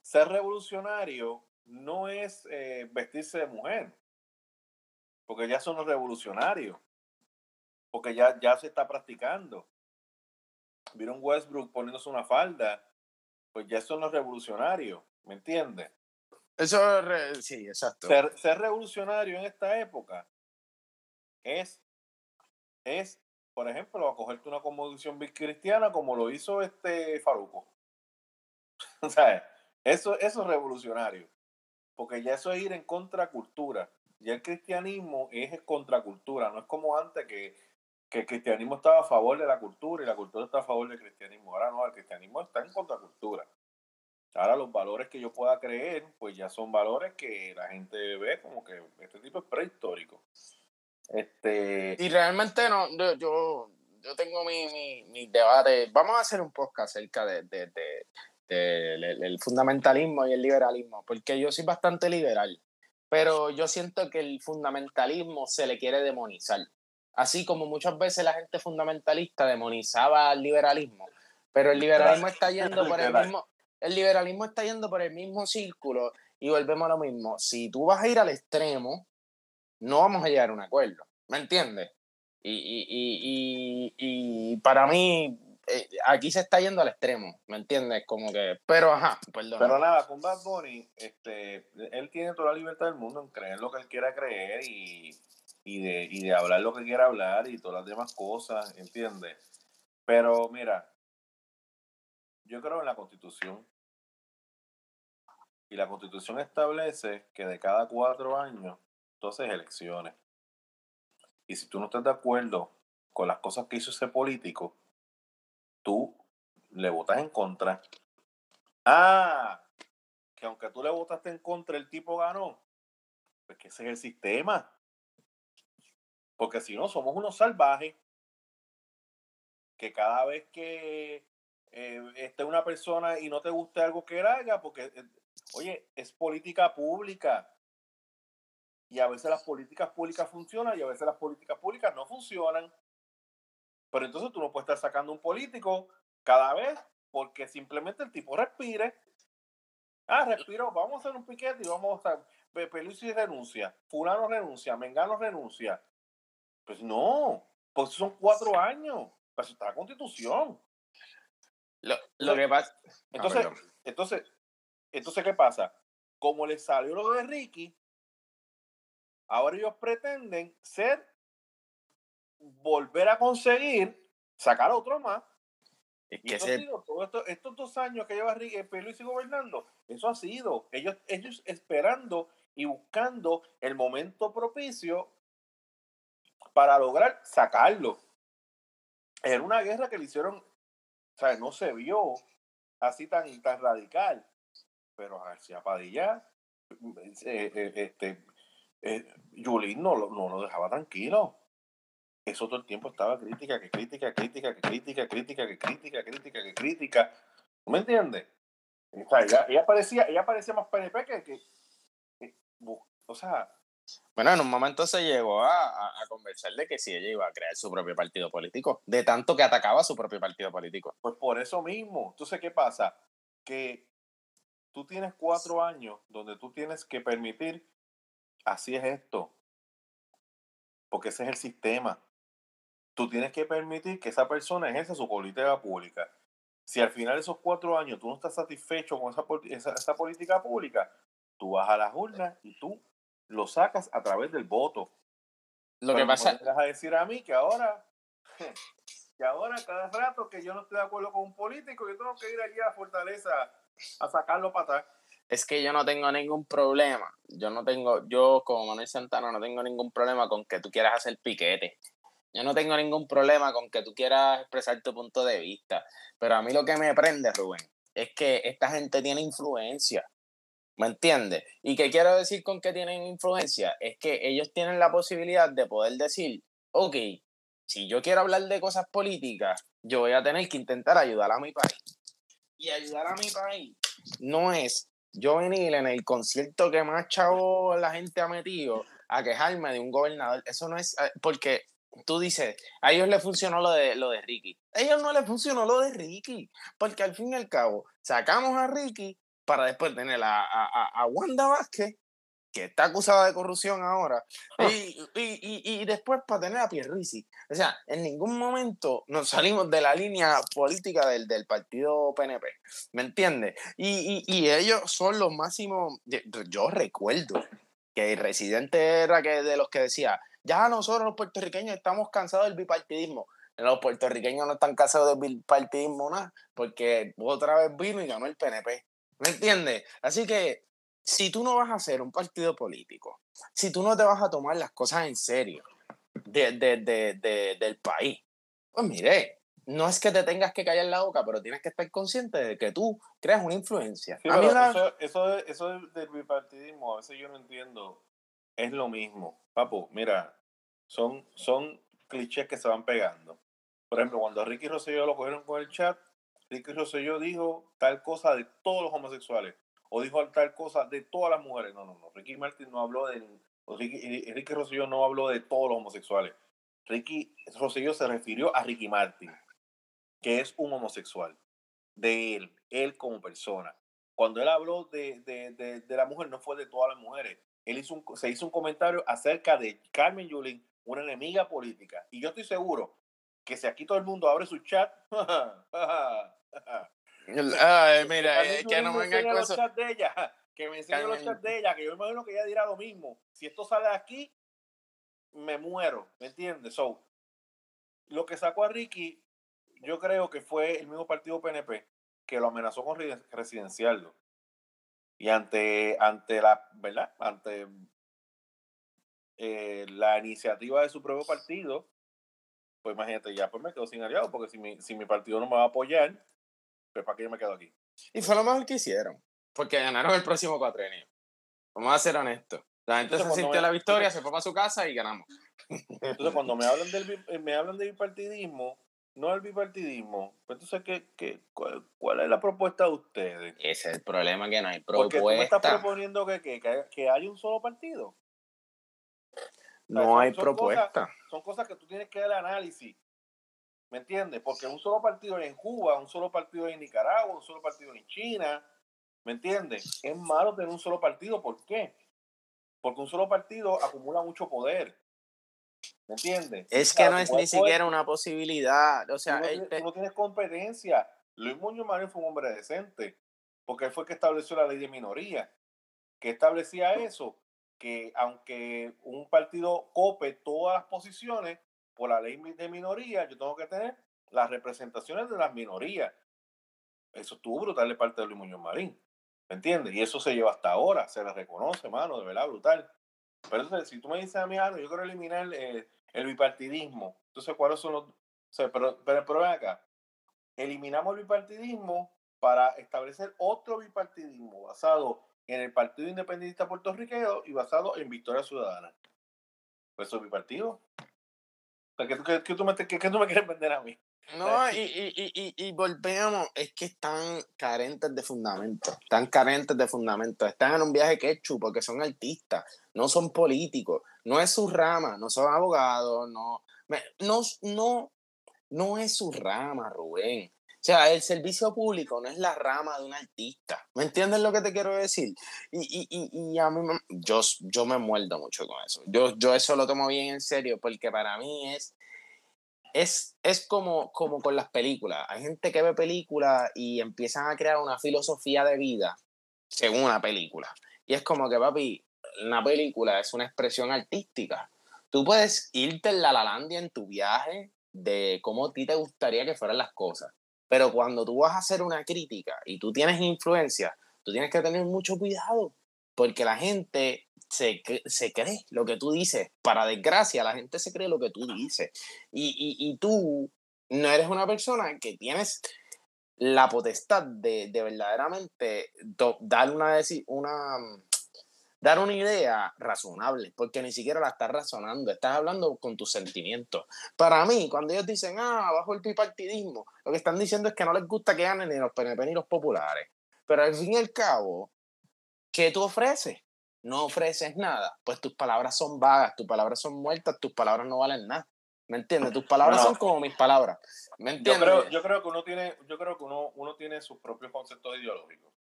ser revolucionario no es eh, vestirse de mujer, porque ya son los revolucionarios, porque ya, ya se está practicando. Vieron Westbrook poniéndose una falda, pues ya son los revolucionarios. ¿Me entiendes? Eso, sí, exacto. Ser, revolucionario en esta época es, es, por ejemplo, acogerte una conmovisión cristiana como lo hizo este Faruco. o sea, eso, eso es revolucionario. Porque ya eso es ir en contracultura. Ya el cristianismo es contracultura. No es como antes que, que el cristianismo estaba a favor de la cultura y la cultura está a favor del cristianismo. Ahora no, el cristianismo está en contracultura. Ahora los valores que yo pueda creer, pues ya son valores que la gente ve como que este tipo es prehistórico. Este... Y realmente no, yo, yo, tengo mi, mi, debate. Vamos a hacer un podcast acerca de, de, del fundamentalismo y el liberalismo, porque yo soy bastante liberal, pero yo siento que el fundamentalismo se le quiere demonizar. Así como muchas veces la gente fundamentalista demonizaba al liberalismo, pero el liberalismo está yendo por el mismo, el liberalismo está yendo por el mismo círculo y volvemos a lo mismo. Si tú vas a ir al extremo, no vamos a llegar a un acuerdo. ¿Me entiendes? Y, y, y, y para mí, eh, aquí se está yendo al extremo, ¿me entiendes? Como que, pero ajá, perdón. Pero nada, con Bad Bunny, este, él tiene toda la libertad del mundo en creer lo que él quiera creer y, y, de, y de hablar lo que quiera hablar y todas las demás cosas, ¿entiendes? Pero mira, yo creo en la constitución. Y la constitución establece que de cada cuatro años, entonces elecciones. Y si tú no estás de acuerdo con las cosas que hizo ese político, tú le votas en contra. Ah, que aunque tú le votaste en contra, el tipo ganó. Pues que ese es el sistema. Porque si no, somos unos salvajes. Que cada vez que eh, esté una persona y no te guste algo que él haga, porque, eh, oye, es política pública. Y a veces las políticas públicas funcionan y a veces las políticas públicas no funcionan. Pero entonces tú no puedes estar sacando un político cada vez porque simplemente el tipo respire. Ah, respiro, vamos a hacer un piquete y vamos a estar. Pelusi renuncia, Fulano renuncia, Mengano renuncia. Pues no, pues son cuatro años. Pues está la constitución. Lo, lo que pasa. Entonces, entonces, entonces, ¿qué pasa? Como le salió lo de Ricky, ahora ellos pretenden ser volver a conseguir sacar otro más. Es que estos dos años que lleva Luis gobernando, eso ha sido ellos, ellos esperando y buscando el momento propicio para lograr sacarlo. Era una guerra que le hicieron, o sea, no se vio así tan, tan radical, pero García Padilla, eh, eh, este, eh, Yulín no, no lo dejaba tranquilo eso todo el tiempo estaba crítica, que crítica, crítica, que crítica, crítica, que crítica, crítica, que crítica. ¿Me entiendes? O sea, ella, parecía, ella parecía más PNP que, que, o sea... Bueno, en un momento se llegó a, a, conversar de que si ella iba a crear su propio partido político, de tanto que atacaba a su propio partido político. Pues por eso mismo. Entonces, ¿qué pasa? Que tú tienes cuatro años donde tú tienes que permitir, así es esto, porque ese es el sistema tú tienes que permitir que esa persona ejerza su política pública. Si al final de esos cuatro años tú no estás satisfecho con esa, esa, política pública, tú vas a las urnas y tú lo sacas a través del voto. Lo que pasa... Me a decir a mí que ahora, que ahora cada rato que yo no estoy de acuerdo con un político, yo tengo que ir allí a Fortaleza a sacarlo para atrás. Es que yo no tengo ningún problema. Yo no tengo, yo como Manuel Santana no tengo ningún problema con que tú quieras hacer piquete. Yo no tengo ningún problema con que tú quieras expresar tu punto de vista, pero a mí lo que me prende, Rubén, es que esta gente tiene influencia. ¿Me entiendes? ¿Y qué quiero decir con que tienen influencia? Es que ellos tienen la posibilidad de poder decir, ok, si yo quiero hablar de cosas políticas, yo voy a tener que intentar ayudar a mi país. Y ayudar a mi país no es yo venir en el concierto que más chavo la gente ha metido a quejarme de un gobernador. Eso no es, eh, porque tú dices, a ellos les funcionó lo de, lo de Ricky. A ellos no les funcionó lo de Ricky, porque al fin y al cabo sacamos a Ricky para después tener a, a, Wanda Vázquez, que está acusada de corrupción ahora, ah. y, y, y, después para tener a Pierrisi. O sea, en ningún momento nos salimos de la línea política del, del partido PNP, ¿me entiendes? Y, ellos son los máximos, yo recuerdo que el residente era que de los que decía, ya nosotros los puertorriqueños estamos cansados del bipartidismo. Los puertorriqueños no están cansados del bipartidismo nada, porque otra vez vino y ganó el PNP. ¿Me entiendes? Así que si tú no vas a hacer un partido político, si tú no te vas a tomar las cosas en serio de, del país, pues mire, no es que te tengas que callar la boca, pero tienes que estar consciente de que tú creas una influencia. eso, eso, eso del bipartidismo, a veces yo no entiendo es lo mismo. Papu, mira, son, son clichés que se van pegando. Por ejemplo, cuando a Ricky Rosselló lo cogieron con el chat, Ricky Rosselló dijo tal cosa de todos los homosexuales. O dijo tal cosa de todas las mujeres. No, no, no. Ricky Martin no habló de. Ricky, Ricky Rosselló no habló de todos los homosexuales. Ricky Rosselló se refirió a Ricky Martin, que es un homosexual. De él, él como persona. Cuando él habló de, de, de, de la mujer, no fue de todas las mujeres él hizo un, se hizo un comentario acerca de Carmen Yulín, una enemiga política. Y yo estoy seguro que si aquí todo el mundo abre su chat, Ay, mira, eh, que no me vengan con eso. de ella, que me enseñe los chats de ella, que yo imagino que ella dirá lo mismo. Si esto sale de aquí, me muero, ¿me entiendes? So, lo que sacó a Ricky, yo creo que fue el mismo partido PNP que lo amenazó con residenciarlo. Y ante, ante la, ¿verdad? Ante eh, la iniciativa de su propio partido, pues imagínate, ya pues me quedo sin aliado, porque si mi, si mi partido no me va a apoyar, pues para qué yo me quedo aquí. Y fue lo mejor que hicieron, porque ganaron el próximo cuatrenio. Vamos a ser honestos. La gente se sintió la victoria, se fue para su casa y ganamos. Entonces, cuando me hablan del eh, me hablan de bipartidismo, no el bipartidismo, pues entonces, ¿qué, qué, cuál, es la propuesta de ustedes? Ese es el problema, que no hay propuesta. Porque tú me estás proponiendo que, que, que hay un solo partido. No hay propuesta. son cosas que tú tienes que dar análisis. ¿Me entiendes? Porque un solo partido en Cuba, un solo partido en Nicaragua, un solo partido en China. ¿Me entiendes? Es malo tener un solo partido. ¿Por qué? Porque un solo partido acumula mucho poder. ¿Me entiendes? Es que no es ni siquiera una posibilidad. O sea, tú no, tienes competencia. Luis Muñoz Marín fue un hombre decente. Porque él fue el que estableció la ley de minoría. que establecía eso? que aunque un partido cope todas las posiciones por la ley de minoría, yo tengo que tener las representaciones de las minorías. Eso estuvo brutal de parte de Luis Muñoz Marín. ¿Me entiendes? Y eso se lleva hasta ahora, se le reconoce, mano, de verdad, brutal. Pero entonces, si tú me dices a mí, yo quiero eliminar el, el bipartidismo, entonces, ¿cuáles son los...? pero, pero, pero ven acá, eliminamos el bipartidismo para establecer otro bipartidismo basado en el Partido Independentista Puertorriqueño y basado en Victoria Ciudadana. Pues eso es mi partido. ¿Qué, tú me, qué, tú me quieres vender a mí? No, y, y, y, y, volvemos, es que están carentes de fundamento, están carentes de fundamento, están en un viaje quechu porque son artistas, no son políticos, no es su rama, no son abogados, no, no, no, no es su rama, Rubén. O sea, el servicio público no es la rama de un artista. ¿Me entiendes lo que te quiero decir? Y, y, y, y a mí me, yo, yo me muerdo mucho con eso. Yo, yo eso lo tomo bien en serio porque para mí es, es, es como, como con las películas. Hay gente que ve películas y empiezan a crear una filosofía de vida según una película. Y es como que, papi, una película es una expresión artística. Tú puedes irte en la Lalandia en tu viaje de cómo a ti te gustaría que fueran las cosas pero cuando tú vas a hacer una crítica y tú tienes influencia, tú tienes que tener mucho cuidado, porque la gente se, se cree lo que tú dices. Para desgracia, la gente se cree lo que tú dices. Y, y, y tú no eres una persona que tienes la potestad de, de verdaderamente dar una, una, dar una idea razonable, porque ni siquiera la estás razonando, estás hablando con tus sentimientos. Para mí, cuando ellos dicen, ah, bajo el bipartidismo, lo que están diciendo es que no les gusta que ganen ni los PNP ni los populares. Pero al fin y al cabo, ¿qué tú ofreces? No ofreces nada, pues tus palabras son vagas, tus palabras son muertas, tus palabras no valen nada. ¿Me entiendes? Tus palabras son como mis palabras. ¿Me entiendes? Yo creo, yo creo que uno tiene, yo creo que uno, uno tiene sus propios conceptos ideológicos.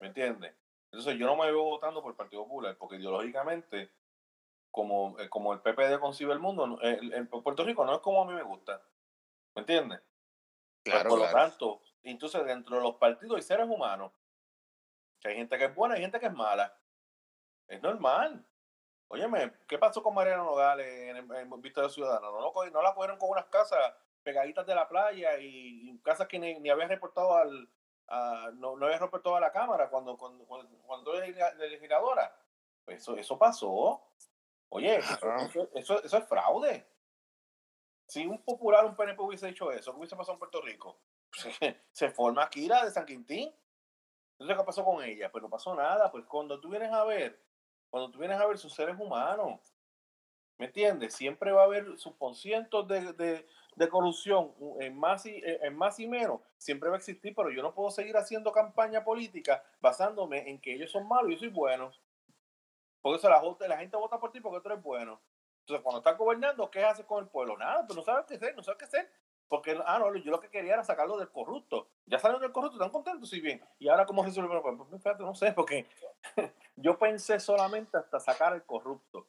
¿Me entiendes? Entonces yo no me veo votando por el Partido Popular, porque ideológicamente, como, eh, como el PPD concibe el mundo, el, Puerto Rico no es como a mí me gusta. ¿Me entiendes? Pues, claro, por lo tanto, entonces dentro de los partidos hay seres humanos. Que hay gente que es buena y gente que es mala. Es normal. Óyeme, ¿qué pasó con Mariano Nogales en, en Vista Ciudadana? No, no, la cogieron con unas casas pegaditas de la playa y, casas que ni, ni habían reportado al, no, no había roto toda la cámara cuando, cuando, cuando, la legisladora. Pues eso, eso pasó. Oye, eso, eso, eso, es fraude. Si un popular, un PNP hubiese hecho eso, ¿qué hubiese pasado en Puerto Rico? se forma aquí la de San Quintín. Entonces, ¿qué pasó con ella? Pues no pasó nada. Pues cuando tú vienes a ver, cuando tú vienes a ver sus seres humanos, ¿me entiendes? Siempre va a haber subconscientes de, de, de corrupción en más, y, en más y menos siempre va a existir, pero yo no puedo seguir haciendo campaña política basándome en que ellos son malos y yo soy bueno. Porque eso la, la gente vota por ti porque tú eres bueno. Entonces, cuando estás gobernando, ¿qué haces con el pueblo? Nada, pues no sabes qué hacer, no sabes qué hacer. Porque, ah, no, yo lo que quería era sacarlo del corrupto. Ya salieron del corrupto, están contentos, sí, bien. ¿Y ahora cómo resolver? Pues, pues, fíjate, no sé, porque yo pensé solamente hasta sacar el corrupto.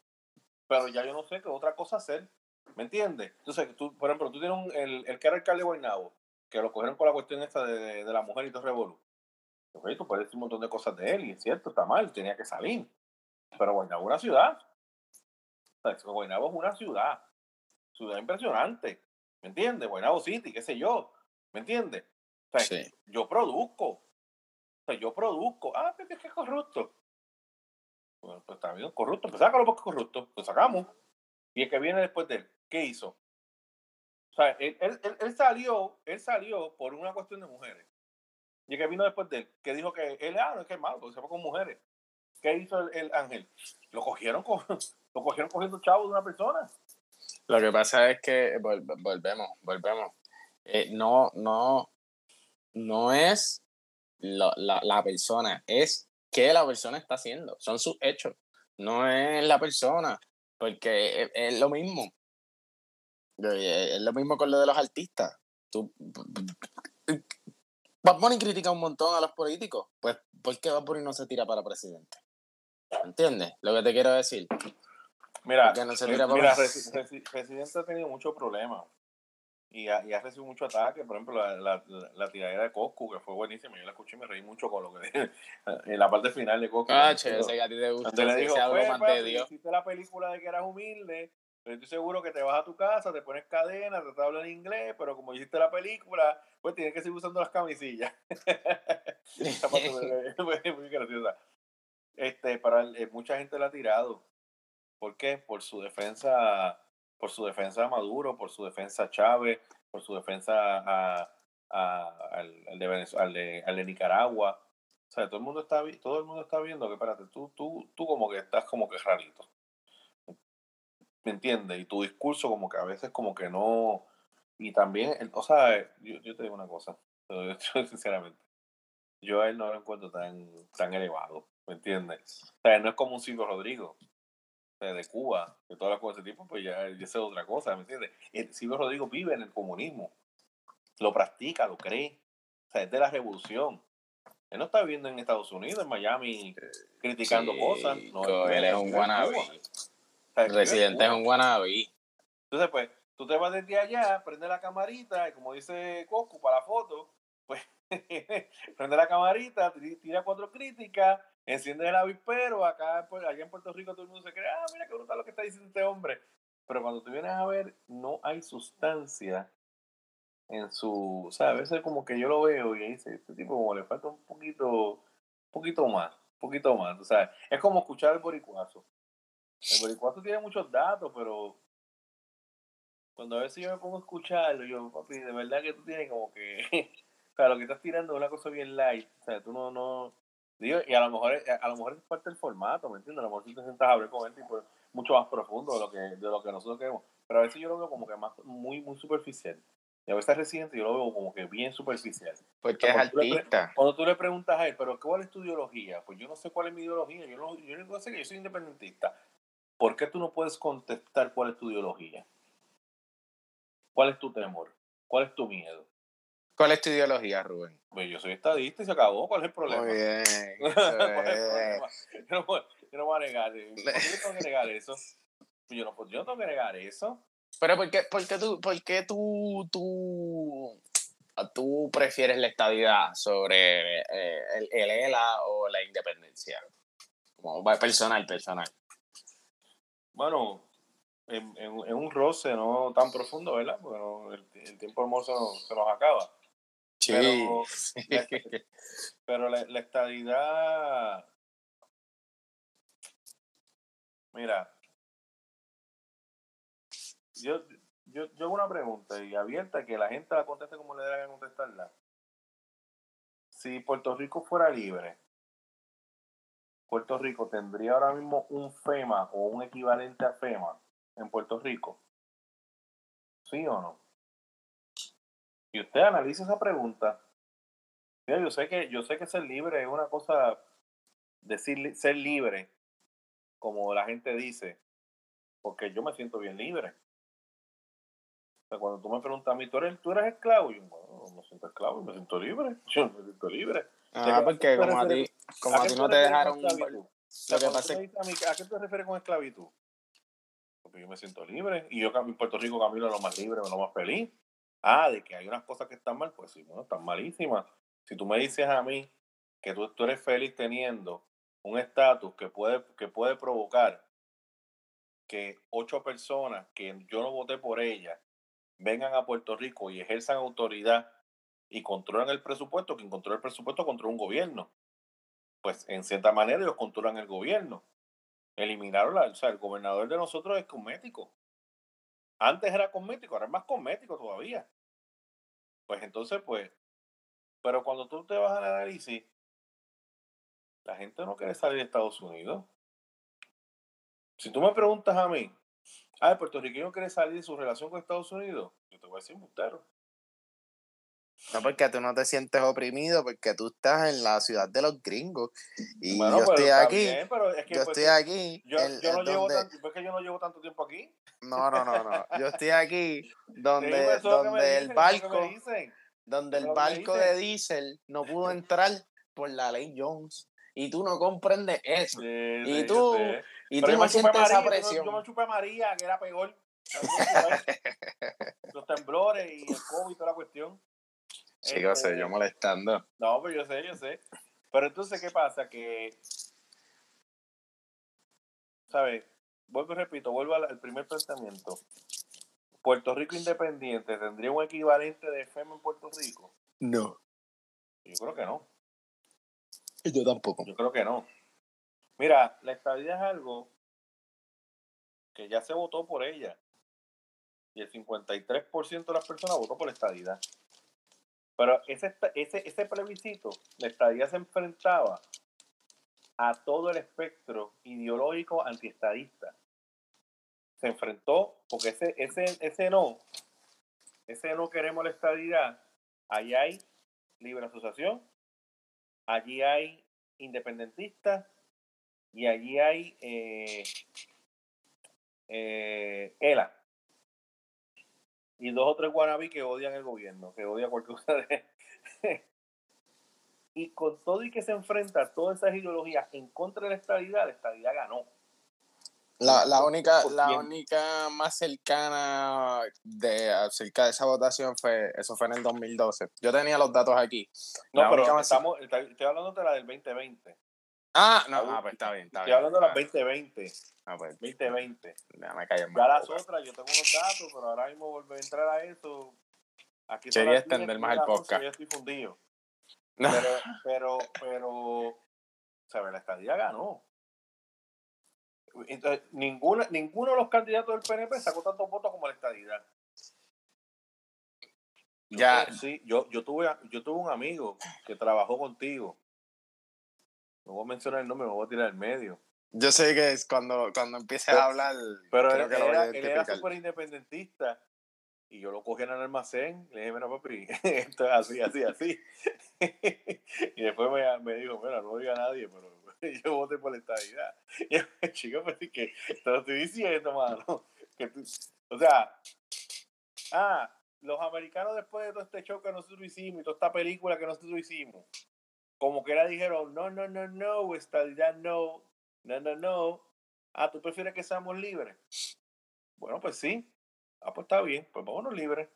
Pero ya yo no sé qué otra cosa hacer. ¿Me entiendes? Entonces, tú, por ejemplo, tú tienes un, el, el que era alcalde de Guaynabo, que lo cogieron con la cuestión esta de, de, la mujer y todo revolú. Okay, tú puedes decir un montón de cosas de él, y es cierto, está mal, tenía que salir. Pero Guaynabo es una ciudad. O sea, Guaynabo es una ciudad. Ciudad impresionante. ¿Me entiendes? Guaynabo City, qué sé yo. ¿Me entiendes? O sea, sí. yo produzco. O sea, yo produzco. Ah, pero es que es corrupto. Pues corrupto. Pues sácalo porque es corrupto. Pues sacamos. Y el que viene después de él, ¿qué hizo? O sea, él, él, él, salió, él salió por una cuestión de mujeres. Y el que vino después de él, que dijo que él, ah, no es que es malo, porque se fue con mujeres. ¿Qué hizo el, el ángel? Lo cogieron, con, lo cogieron cogiendo chavo de una persona. Lo que pasa es que volvemos, volvemos. Eh, no, no, no es la, la, la, persona, es qué la persona está haciendo. Son sus hechos. No es la persona, porque es, es lo mismo. Es lo mismo con lo de los artistas. Tú, Bad Bunny critica un montón a los políticos. Pues, ¿por qué Bad Bunny no se tira para presidente? ¿Entiendes? Lo que te quiero decir. Mira, no se tira para mira Presidente ha tenido muchos problemas. Y ha, y ha, recibido mucho ataque. Por ejemplo, la, la, la, tiradera de Coscu, que fue buenísima. Yo la escuché y me reí mucho con lo que dije. En la parte final de Coscu. Ah, che, ese a ti te gusta. Le dijo, pues. Hiciste la película de que eras humilde pero estoy seguro que te vas a tu casa, te pones cadena, te hablas en inglés, pero como hiciste la película, pues tienes que seguir usando las camisillas. Esa parte muy graciosa. Este, para eh, mucha gente la ha tirado. ¿Por qué? Por su defensa, por su defensa a Maduro, por su defensa a Chávez, por su defensa a, al, de al, de, Nicaragua. O sea, todo el mundo está, todo el mundo está viendo que, espérate, tú, tú, tú como que estás como que rarito. ¿me entiendes? Y tu discurso como que a veces como que no... Y también, o sea, yo, yo te digo una cosa, yo, sinceramente, yo a él no lo encuentro tan, tan elevado, ¿me entiendes? O sea, no es como un Silvio Rodrigo, de Cuba, de todas las cosas de ese tipo, pues ya, ya es otra cosa, ¿me entiendes? Silvio Rodrigo vive en el comunismo, lo practica, lo cree, o sea, es de la revolución. Él no está viviendo en Estados Unidos, en Miami, criticando cosas. No, él es un guanabí. El residente es un guanabí. Entonces, pues, tú te vas desde allá, prende la camarita, y como dice Coco para la foto, pues, prende la camarita, tira cuatro críticas, enciende el avispero, acá pues, allá en Puerto Rico todo el mundo se cree, ah, mira qué brutal lo que está diciendo este hombre. Pero cuando tú vienes a ver, no hay sustancia en su, o sea, a veces como que yo lo veo y dice, este tipo como le falta un poquito, un poquito más, un poquito más, o sea, es como escuchar el boricuazo. El boricuazo tiene muchos datos, pero cuando a veces yo me pongo a escucharlo, yo, papi, de verdad que tú tienes como que, o sea, lo que estás tirando es una cosa bien light, o sea, tú no, no, digo, y a lo mejor, a lo mejor es parte del formato, ¿me entiendes? A lo mejor tú te sientas a hablar con él tipo, mucho más profundo de lo que, de lo que nosotros queremos, pero a veces yo lo veo como que más, muy, muy superficial. Y a veces residente yo lo veo como que bien superficial. Porque es artista. cuando tú le preguntas a él, pero ¿cuál es tu ideología? Pues yo no sé cuál es mi ideología. Yo no, yo no sé que yo soy independentista. ¿Por qué tú no puedes contestar cuál es tu ideología? ¿Cuál es tu temor? ¿Cuál es tu miedo? ¿Cuál es tu ideología, Rubén? Pues yo soy estadista y se acabó. ¿Cuál es el problema? Muy bien. ¿Cuál es el problema? Yo no, yo no voy a negar. ¿Por qué yo tengo que negar eso? Yo no, yo no tengo que negar eso. Pero ¿por qué, por qué, tú, por qué tú, tú, tú prefieres la estadidad sobre eh, el, el ELA o la independencia? Como personal, personal. Bueno, en, en, un roce no tan profundo, ¿verdad? Porque el, el, tiempo hermoso se nos acaba. Sí. Pero, la, pero la, la, estadidad. Mira. Yo, yo, yo hago una pregunta y abierta que la gente la conteste como le dé contestarla. Si Puerto Rico fuera libre, Puerto Rico tendría ahora mismo un FEMA o un equivalente a FEMA en Puerto Rico? ¿Sí o no? Y usted analiza esa pregunta. yo sé que yo sé que ser libre es una cosa decir ser libre, como la gente dice, porque yo me siento bien libre. O sea, cuando tú me preguntas a mí, ¿tú eres, tú eres esclavo? Yo no me siento esclavo, me siento libre. Yo me siento libre. Ah, porque como a ti, como a, ti no te dejaron. Lo que pasa ¿A qué te refieres con esclavitud? porque yo me siento libre. Y yo en Puerto Rico camino lo más libre, lo más feliz. Ah, de que hay unas cosas que están mal, pues sí, bueno, están malísimas. Si tú me dices a mí que tú, tú eres feliz teniendo un estatus que puede, que puede provocar que ocho personas que yo no voté por ellas vengan a Puerto Rico y ejerzan autoridad y controlan el presupuesto, quien controla el presupuesto controla un gobierno. Pues en cierta manera ellos controlan el gobierno. Eliminaron la, o sea, el gobernador de nosotros es cosmético. Antes era cosmético, ahora es más cosmético todavía. Pues entonces, pues, pero cuando tú te vas al análisis, la gente no quiere salir de Estados Unidos. Si tú me preguntas a mí, ah, el puertorriqueño quiere salir de su relación con Estados Unidos, yo te voy a decir mutero. No, porque tú no te sientes oprimido, porque tú estás en la ciudad de los gringos. Y yo estoy aquí. yo estoy aquí. Yo, no llevo tanto, que yo no llevo tanto tiempo aquí. No, no, no, no. Yo estoy aquí donde, donde el barco, donde el barco de diésel no pudo entrar por la ley Jones. Y tú no comprendes eso. y tú, y tú no sientes esa presión. Yo, me chupé a María, que era peor. Los temblores y el COVID y toda la cuestión. Sí, yo sé, yo molestando. No, pero yo sé, yo sé. Pero entonces, ¿qué pasa? Que, ¿sabes? Vuelvo y repito, vuelvo al, primer pensamiento. Puerto Rico independiente, ¿tendría un equivalente de FEMA en Puerto Rico? No. Yo creo que no. Yo tampoco. Yo creo que no. Mira, la estadía es algo que ya se votó por ella. Y el 53% de las personas votó por la estadidad. Pero ese, ese, ese plebiscito, la estadía se enfrentaba a todo el espectro ideológico antiestadista. Se enfrentó, porque ese, ese, ese no, ese no queremos la estadidad, allí hay libre asociación, allí hay independentistas y allí hay eh, eh, ELA y dos o tres guanabí que odian el gobierno, que odian cualquier cosa de... y con todo y que se enfrenta a todas esas ideologías en contra de la estabilidad, la estabilidad ganó. La, la única, la única más cercana de acerca de esa votación fue, eso fue en el 2012. Yo tenía los datos aquí. No, pero estamos, estoy hablando de la del 2020. Ah, no, ah, pues está bien, está Estoy hablando de las 2020. Ah, pues. 2020. Déjame callar Ya las otras, yo tengo unos datos, pero ahora mismo volver a entrar a eso. Aquí Quería extender más el podcast. Yo estoy fundido. Pero, pero, pero, ¿sabes? La estadía ganó. Entonces, ninguna, ninguno de los candidatos del PNP sacó tantos votos como la estadidad. Ya. sí, yo, yo, tuve, yo tuve un amigo que trabajó contigo no voy a mencionar el nombre, me voy a tirar el medio. Yo sé que es cuando, cuando empieces a hablar. Pero él, era, él era súper independentista. Y yo lo cogí en el almacén. Le dije, mira, papi, esto es así, así, así. y después me, me dijo, mira, no diga a nadie, pero yo voté por la estabilidad. Y yo, chico, pues sí que te lo estoy diciendo, mano. Que o sea, ah, los americanos después de todo este show que nosotros hicimos y toda esta película que nosotros hicimos, como que era dijeron, no, no, no, no, estabilidad no, no, no, no. Ah, ¿tú prefieres que seamos libres? Bueno, pues sí. Ah, pues está bien, pues vámonos libres.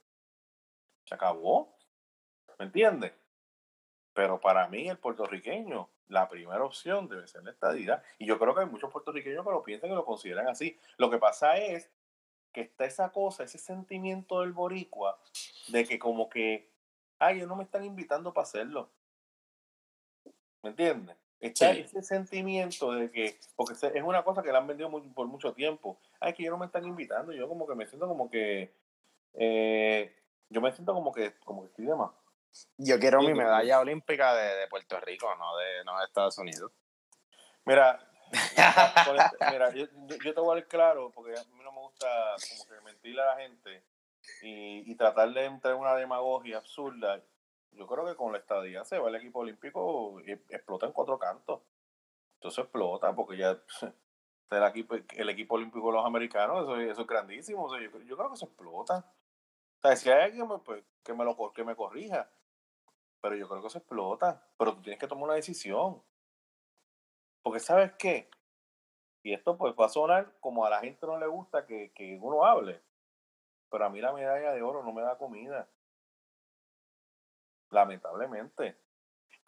Se acabó. ¿Me entiendes? Pero para mí, el puertorriqueño, la primera opción debe ser la estadidad. Y yo creo que hay muchos puertorriqueños que lo piensan y lo consideran así. Lo que pasa es que está esa cosa, ese sentimiento del boricua, de que como que, ay, ellos no me están invitando para hacerlo. ¿Me entiendes? Está ese sentimiento de que, porque es una cosa que le han vendido por mucho tiempo. Ay, que ellos no me están invitando. Yo como que me siento como que, eh, yo me siento como que, como que estoy de más. Yo quiero mi medalla olímpica de, Puerto Rico, no de, no de Estados Unidos. Mira, mira yo, yo, te voy a dar claro, porque a mí no me gusta como que mentirle a la gente y, y tratar de entrar en una demagogia absurda yo creo que con la estadía se va el equipo olímpico y explota en cuatro cantos. Entonces explota porque ya el equipo, el equipo olímpico de los americanos, eso, eso es grandísimo. yo, creo que se explota. O sea, si hay alguien pues, que, me lo, que me corrija, pero yo creo que se explota. Pero tú tienes que tomar una decisión. Porque sabes qué? Y esto pues va a sonar como a la gente no le gusta que, que uno hable. Pero a mí la medalla de oro no me da comida. Lamentablemente.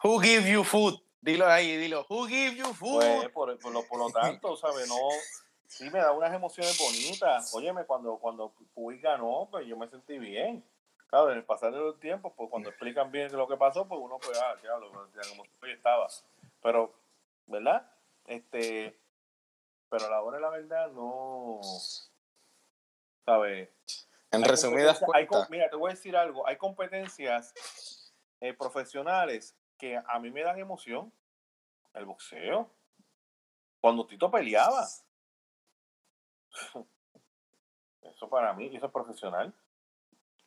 Who give you food? Dilo ahí, dilo. Who give you food? Pues, por, por, lo, por lo tanto, ¿sabes? No, sí me da unas emociones bonitas. Óyeme, cuando, cuando Puy ganó, pues yo me sentí bien. Claro, en el pasar de los tiempos, pues cuando explican bien lo que pasó, pues uno, pues, ah, diablo, ya como estaba. Pero, ¿verdad? Este, pero a la hora de la verdad, no. ¿Sabes? En resumidas cuentas. mira, te voy a decir algo. Hay competencias eh, profesionales que a mí me dan emoción. El boxeo. Cuando Tito peleaba. Eso para mí, eso es profesional.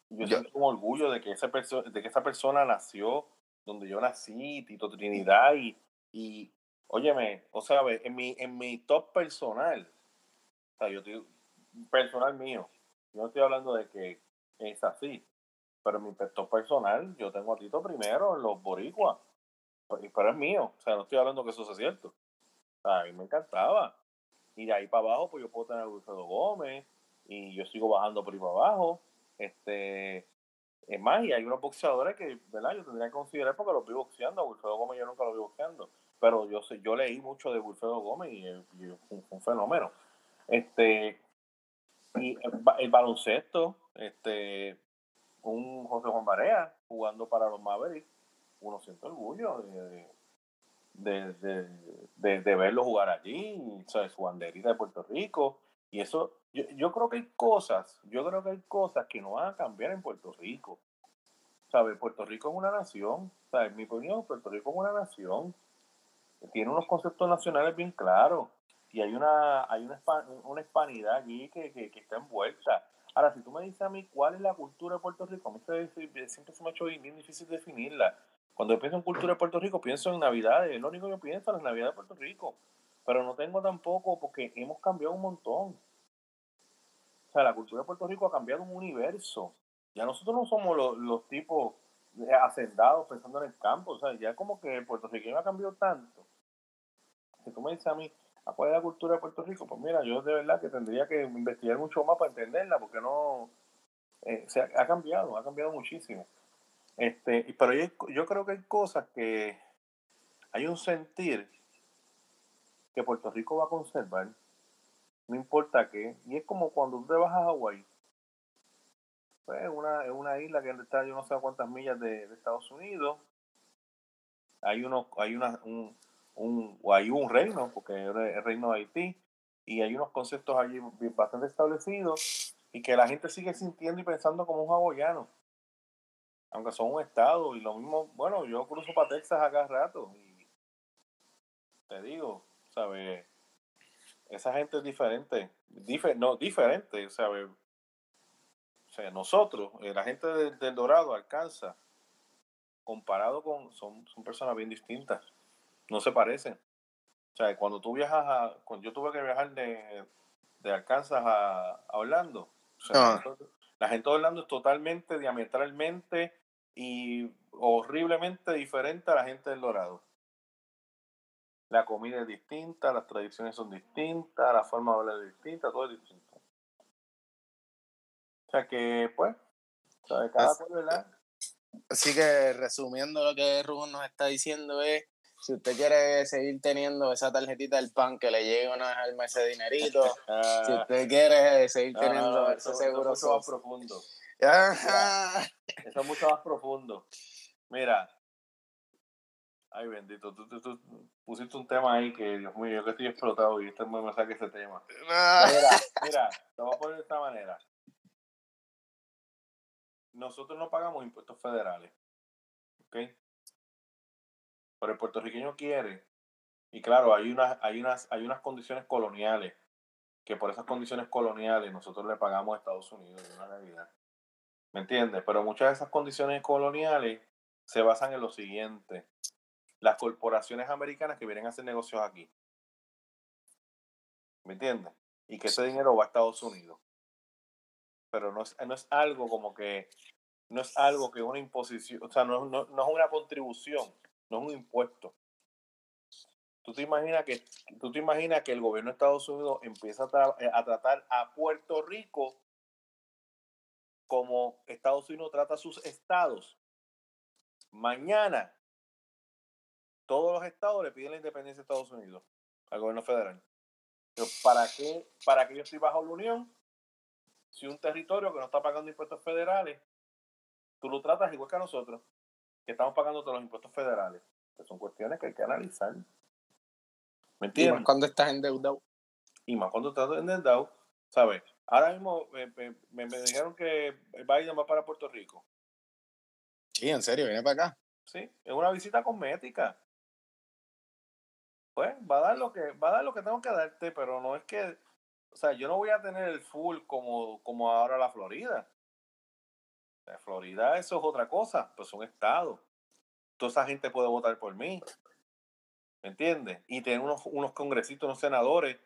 Yo, siento un orgullo de que, esa de que esa persona nació donde yo nací, Tito Trinidad, y, y óyeme, o sea, en mi, en mi top personal, o sea, yo estoy, personal mío, yo no estoy hablando de que es así, pero mi top personal, yo tengo a Tito primero en los boricuas, pero es mío, o sea, no estoy hablando que eso sea cierto. a mí me encantaba. Y de ahí para abajo, pues yo puedo tener a Wilfredo Gómez, y yo sigo bajando por ahí para abajo. Este, es más, y hay unos boxeadores que, ¿verdad? Yo tendría que considerar porque los vi boxeando. Wilfredo Gómez yo nunca lo vi boxeando. Pero yo sé, yo leí mucho de Wilfredo Gómez y, fue un, fenómeno. Este, y el, baloncesto, este, un José Juan Barea jugando para los Mavericks, uno siente orgullo de, de, de, verlo jugar allí, ¿sabes? su banderita de Puerto Rico. Y eso, yo, yo, creo que hay cosas, yo creo que hay cosas que no van a cambiar en Puerto Rico. ¿Sabes? Puerto Rico es una nación, ¿sabes? Mi opinión, Puerto Rico es una nación. Tiene unos conceptos nacionales bien claros. Y hay una, hay una, una hispanidad allí que, que, está envuelta. Ahora, si tú me dices a mí cuál es la cultura de Puerto Rico, a mí siempre se me ha hecho bien difícil definirla. Cuando yo pienso en cultura de Puerto Rico, pienso en Navidad, es lo único que yo pienso, en las Navidades de Puerto Rico. Pero no tengo tampoco, porque hemos cambiado un montón. O sea, la cultura de Puerto Rico ha cambiado un universo. Ya nosotros no somos los, los tipos hacendados pensando en el campo. O sea, ya como que el puertorriqueño ha cambiado tanto. Si tú me dices a mí, ¿a cuál es la cultura de Puerto Rico? Pues mira, yo de verdad que tendría que investigar mucho más para entenderla, porque no. Eh, se ha, cambiado, ha cambiado muchísimo. Este, pero yo, yo creo que hay cosas que. Hay un sentir que Puerto Rico va a conservar, no importa qué, y es como cuando tú te vas a Hawái, pues es una, una isla que está yo no sé cuántas millas de, Estados Unidos, hay uno, hay una, un, un, hay un reino, porque es el reino de Haití, y hay unos conceptos allí bastante establecidos, y que la gente sigue sintiendo y pensando como un hawaiano, aunque son un estado, y lo mismo, bueno, yo cruzo para Texas acá rato, y te digo, ¿sabes? Esa gente es diferente, no, diferente, ¿sabes? O sea, nosotros, eh, la gente del, Dorado alcanza, comparado con, son, son personas bien distintas, no se parecen. O sea, cuando tú viajas a, cuando yo tuve que viajar de, de Arkansas a, Orlando, ah. la gente de Orlando es totalmente, diametralmente y horriblemente diferente a la gente del Dorado la comida es distinta, las tradiciones son distintas, la forma de hablar es distinta, todo es distinto. O sea que, pues, cada así, ¿verdad? Así que resumiendo lo que Rubén nos está diciendo es, si usted quiere seguir teniendo esa tarjetita del pan que le llegue una vez al mes ese dinerito, si ah. usted quiere seguir teniendo ese seguro. Eso es mucho más profundo. eso es mucho más profundo. Mira, Ay, bendito, tú, tú, pusiste un tema ahí que, Dios mío, yo que estoy explotado y este me saque ese tema. Mira, mira, te voy a poner de esta manera. Nosotros no pagamos impuestos federales, ¿ok? Pero el puertorriqueño quiere, y claro, hay unas, hay unas, hay unas condiciones coloniales, que por esas condiciones coloniales nosotros le pagamos a Estados Unidos de una realidad. ¿Me entiendes? Pero muchas de esas condiciones coloniales se basan en lo siguiente las corporaciones americanas que vienen a hacer negocios aquí. ¿Me entiendes? Y que ese dinero va a Estados Unidos. Pero no es, no es algo como que, no es algo que una imposición, o sea, no, no, no es una contribución, no es un impuesto. ¿Tú, te imaginas que, tú te imaginas que el gobierno de Estados Unidos empieza a, eh, a tratar a Puerto Rico como Estados Unidos trata a sus estados. Mañana todos los estados le piden la independencia a Estados Unidos, al gobierno federal. Pero ¿para qué, ¿Para qué yo estoy bajo la Unión? Si un territorio que no está pagando impuestos federales, tú lo tratas igual que a nosotros, que estamos pagando todos los impuestos federales. Que son cuestiones que hay que analizar. ¿Me entiendes? Y más cuando estás endeudado. Y más cuando estás endeudado, ¿sabes? Ahora mismo me, me, dijeron que Biden va para Puerto Rico. Sí, en serio, viene para acá. Sí, es una visita cosmética. Pues va a dar lo que va a dar lo que tengo que darte, pero no es que, o sea, yo no voy a tener el full como como ahora la Florida. Florida eso es otra cosa, pues un estado. Toda esa gente puede votar por mí. ¿Me entiendes? Y tener unos, unos congresistas, unos senadores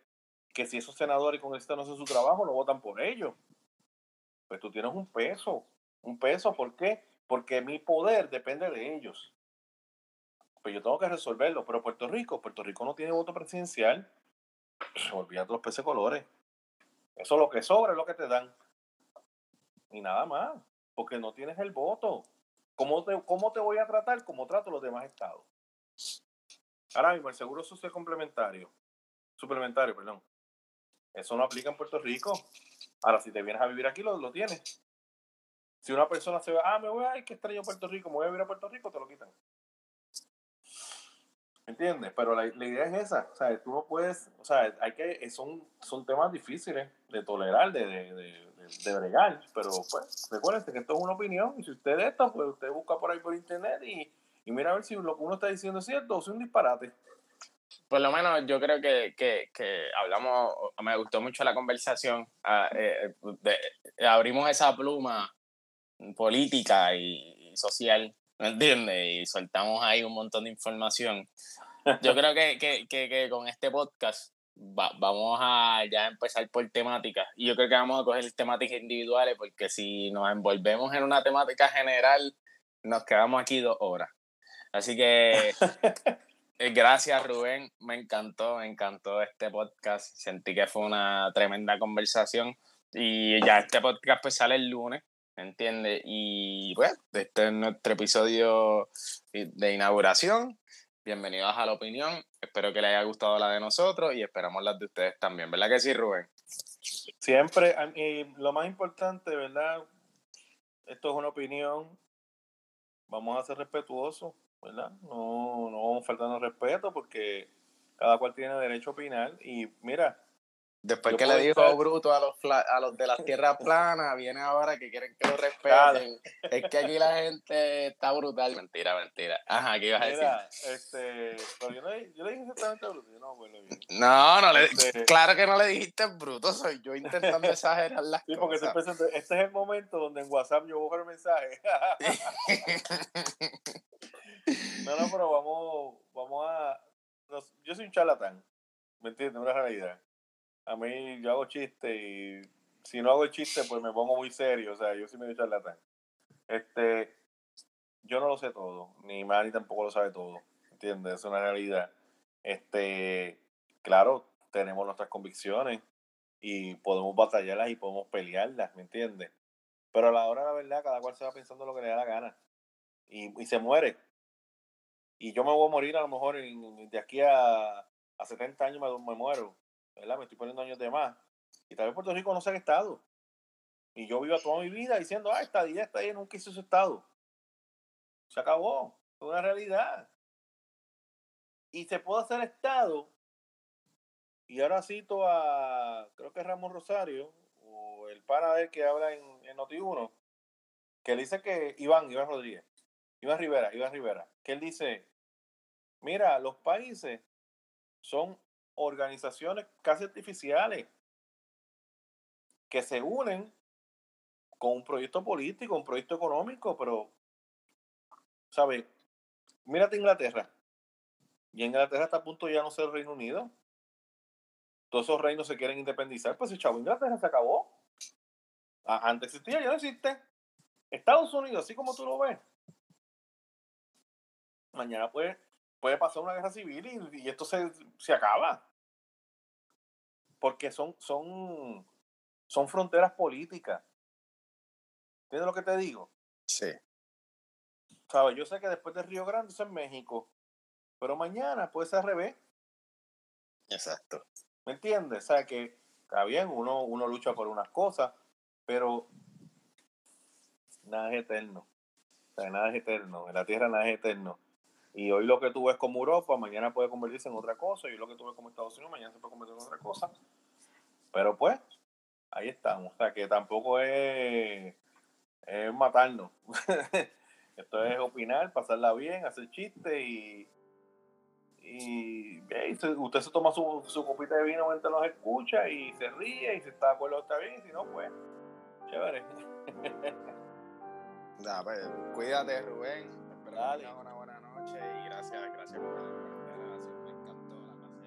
que si esos senadores y congresistas no hacen su trabajo, lo votan por ellos. Pues tú tienes un peso. Un peso, ¿por qué? Porque mi poder depende de ellos. Pues yo tengo que resolverlo. Pero Puerto Rico, Puerto Rico no tiene voto presidencial. Olvídate los peces colores. Eso lo que sobra es lo que te dan. Y nada más. Porque no tienes el voto. ¿Cómo te, cómo te voy a tratar? Como trato los demás estados. Ahora mismo, el seguro social complementario, suplementario, perdón, eso no aplica en Puerto Rico. Ahora, si te vienes a vivir aquí, lo, lo tienes. Si una persona se va, ah, me voy a ir, que extraño Puerto Rico, me voy a vivir a Puerto Rico, te lo quitan. ¿Entiendes? Pero la, idea es esa. O sea, tú no puedes, o sea, hay que, son, son temas difíciles de tolerar, de, de, de, de bregar. Pero pues, recuérdense que esto es una opinión. Y si usted esto, pues usted busca por ahí por internet y, y mira a ver si lo que uno está diciendo es cierto o si es un disparate por lo menos yo creo que, que, que hablamos, me gustó mucho la conversación, ah, eh, abrimos esa pluma política y, social, ¿me entiendes? Y soltamos ahí un montón de información. Yo creo que, que, que con este podcast vamos a ya empezar por temáticas y yo creo que vamos a coger temáticas individuales porque si nos envolvemos en una temática general nos quedamos aquí dos horas. Así que Eh, gracias, Rubén. Me encantó, me encantó este podcast. Sentí que fue una tremenda conversación. Y ya este podcast pues sale el lunes, ¿me entiendes? Y bueno, este es nuestro episodio de inauguración. Bienvenidos a la opinión. Espero que les haya gustado la de nosotros y esperamos las de ustedes también. ¿Verdad que sí, Rubén? Siempre, y lo más importante, ¿verdad? Esto es una opinión. Vamos a ser respetuosos ¿verdad? No, no vamos faltando respeto porque cada cual tiene derecho a opinar y mira. Después que le dijo bruto a los, a los de las tierras planas, viene ahora que quieren que lo respeten. es que aquí la gente está brutal. Mentira, mentira. Ajá, ¿qué ibas a decir? Este, pero yo, le, yo le dije exactamente bruto, yo no bien. No, no le, este claro que no le dijiste bruto, soy yo intentando exagerar las sí, porque este es el momento donde en WhatsApp yo busco el mensaje. No, no, pero vamos, vamos a. yo soy un charlatán, ¿me entiendes? Una realidad. A mí yo hago chiste y si no hago el chiste, pues me pongo muy serio. O sea, yo sí me doy charlatán. Este, yo no lo sé todo, ni Manny tampoco lo sabe todo, ¿entiendes? Es una realidad. Este, claro, tenemos nuestras convicciones y podemos batallarlas y podemos pelearlas, ¿me entiendes? Pero a la hora la verdad, cada cual se va pensando lo que le da la gana. Y, y se muere. Y yo me voy a morir a lo mejor de aquí a, a 70 años me, me, muero, Me estoy poniendo años de más. Y tal vez Puerto Rico no sea Estado. Y yo vivo toda mi vida diciendo, ah, esta día está ahí, nunca hizo ese Estado. Se acabó. Es una realidad. Y se puede hacer Estado. Y ahora cito a, creo que Ramón Rosario, o el pana de él que habla en, en Noti1, que dice que Iván, Iván Rodríguez, Iván Rivera, Iván Rivera, que él dice, mira, los países son organizaciones casi artificiales que se unen con un proyecto político, un proyecto económico, pero, ¿sabes? Mírate Inglaterra. Y Inglaterra está a punto de ya no ser Reino Unido. Todos esos reinos se quieren independizar. Pues chavo Inglaterra se acabó. Antes existía, ya no existe. Estados Unidos, así como tú lo ves, mañana puede puede pasar una guerra civil y, esto se, se, acaba. Porque son, son, son fronteras políticas. ¿Entiendes lo que te digo? Sí. ¿Sabes? Yo sé que después de Río Grande eso es México, pero mañana puede ser al revés. Exacto. ¿Me entiendes? O sea que está bien, uno, uno lucha por unas cosas, pero nada es eterno. O sea, nada es eterno. En la tierra nada es eterno. Y hoy lo que tú ves como Europa, mañana puede convertirse en otra cosa. Y hoy lo que tú ves como Estados Unidos, mañana se puede convertir en otra cosa. Pero pues, ahí estamos. O sea, que tampoco es, es matarnos. Esto es opinar, pasarla bien, hacer chistes y, y, usted se toma su, su, copita de vino mientras nos escucha y se ríe y si está de acuerdo está bien si no, pues, chévere. Pues, cuídate Rubén, y gracias, gracias por la, por la, Me encantó la pasé.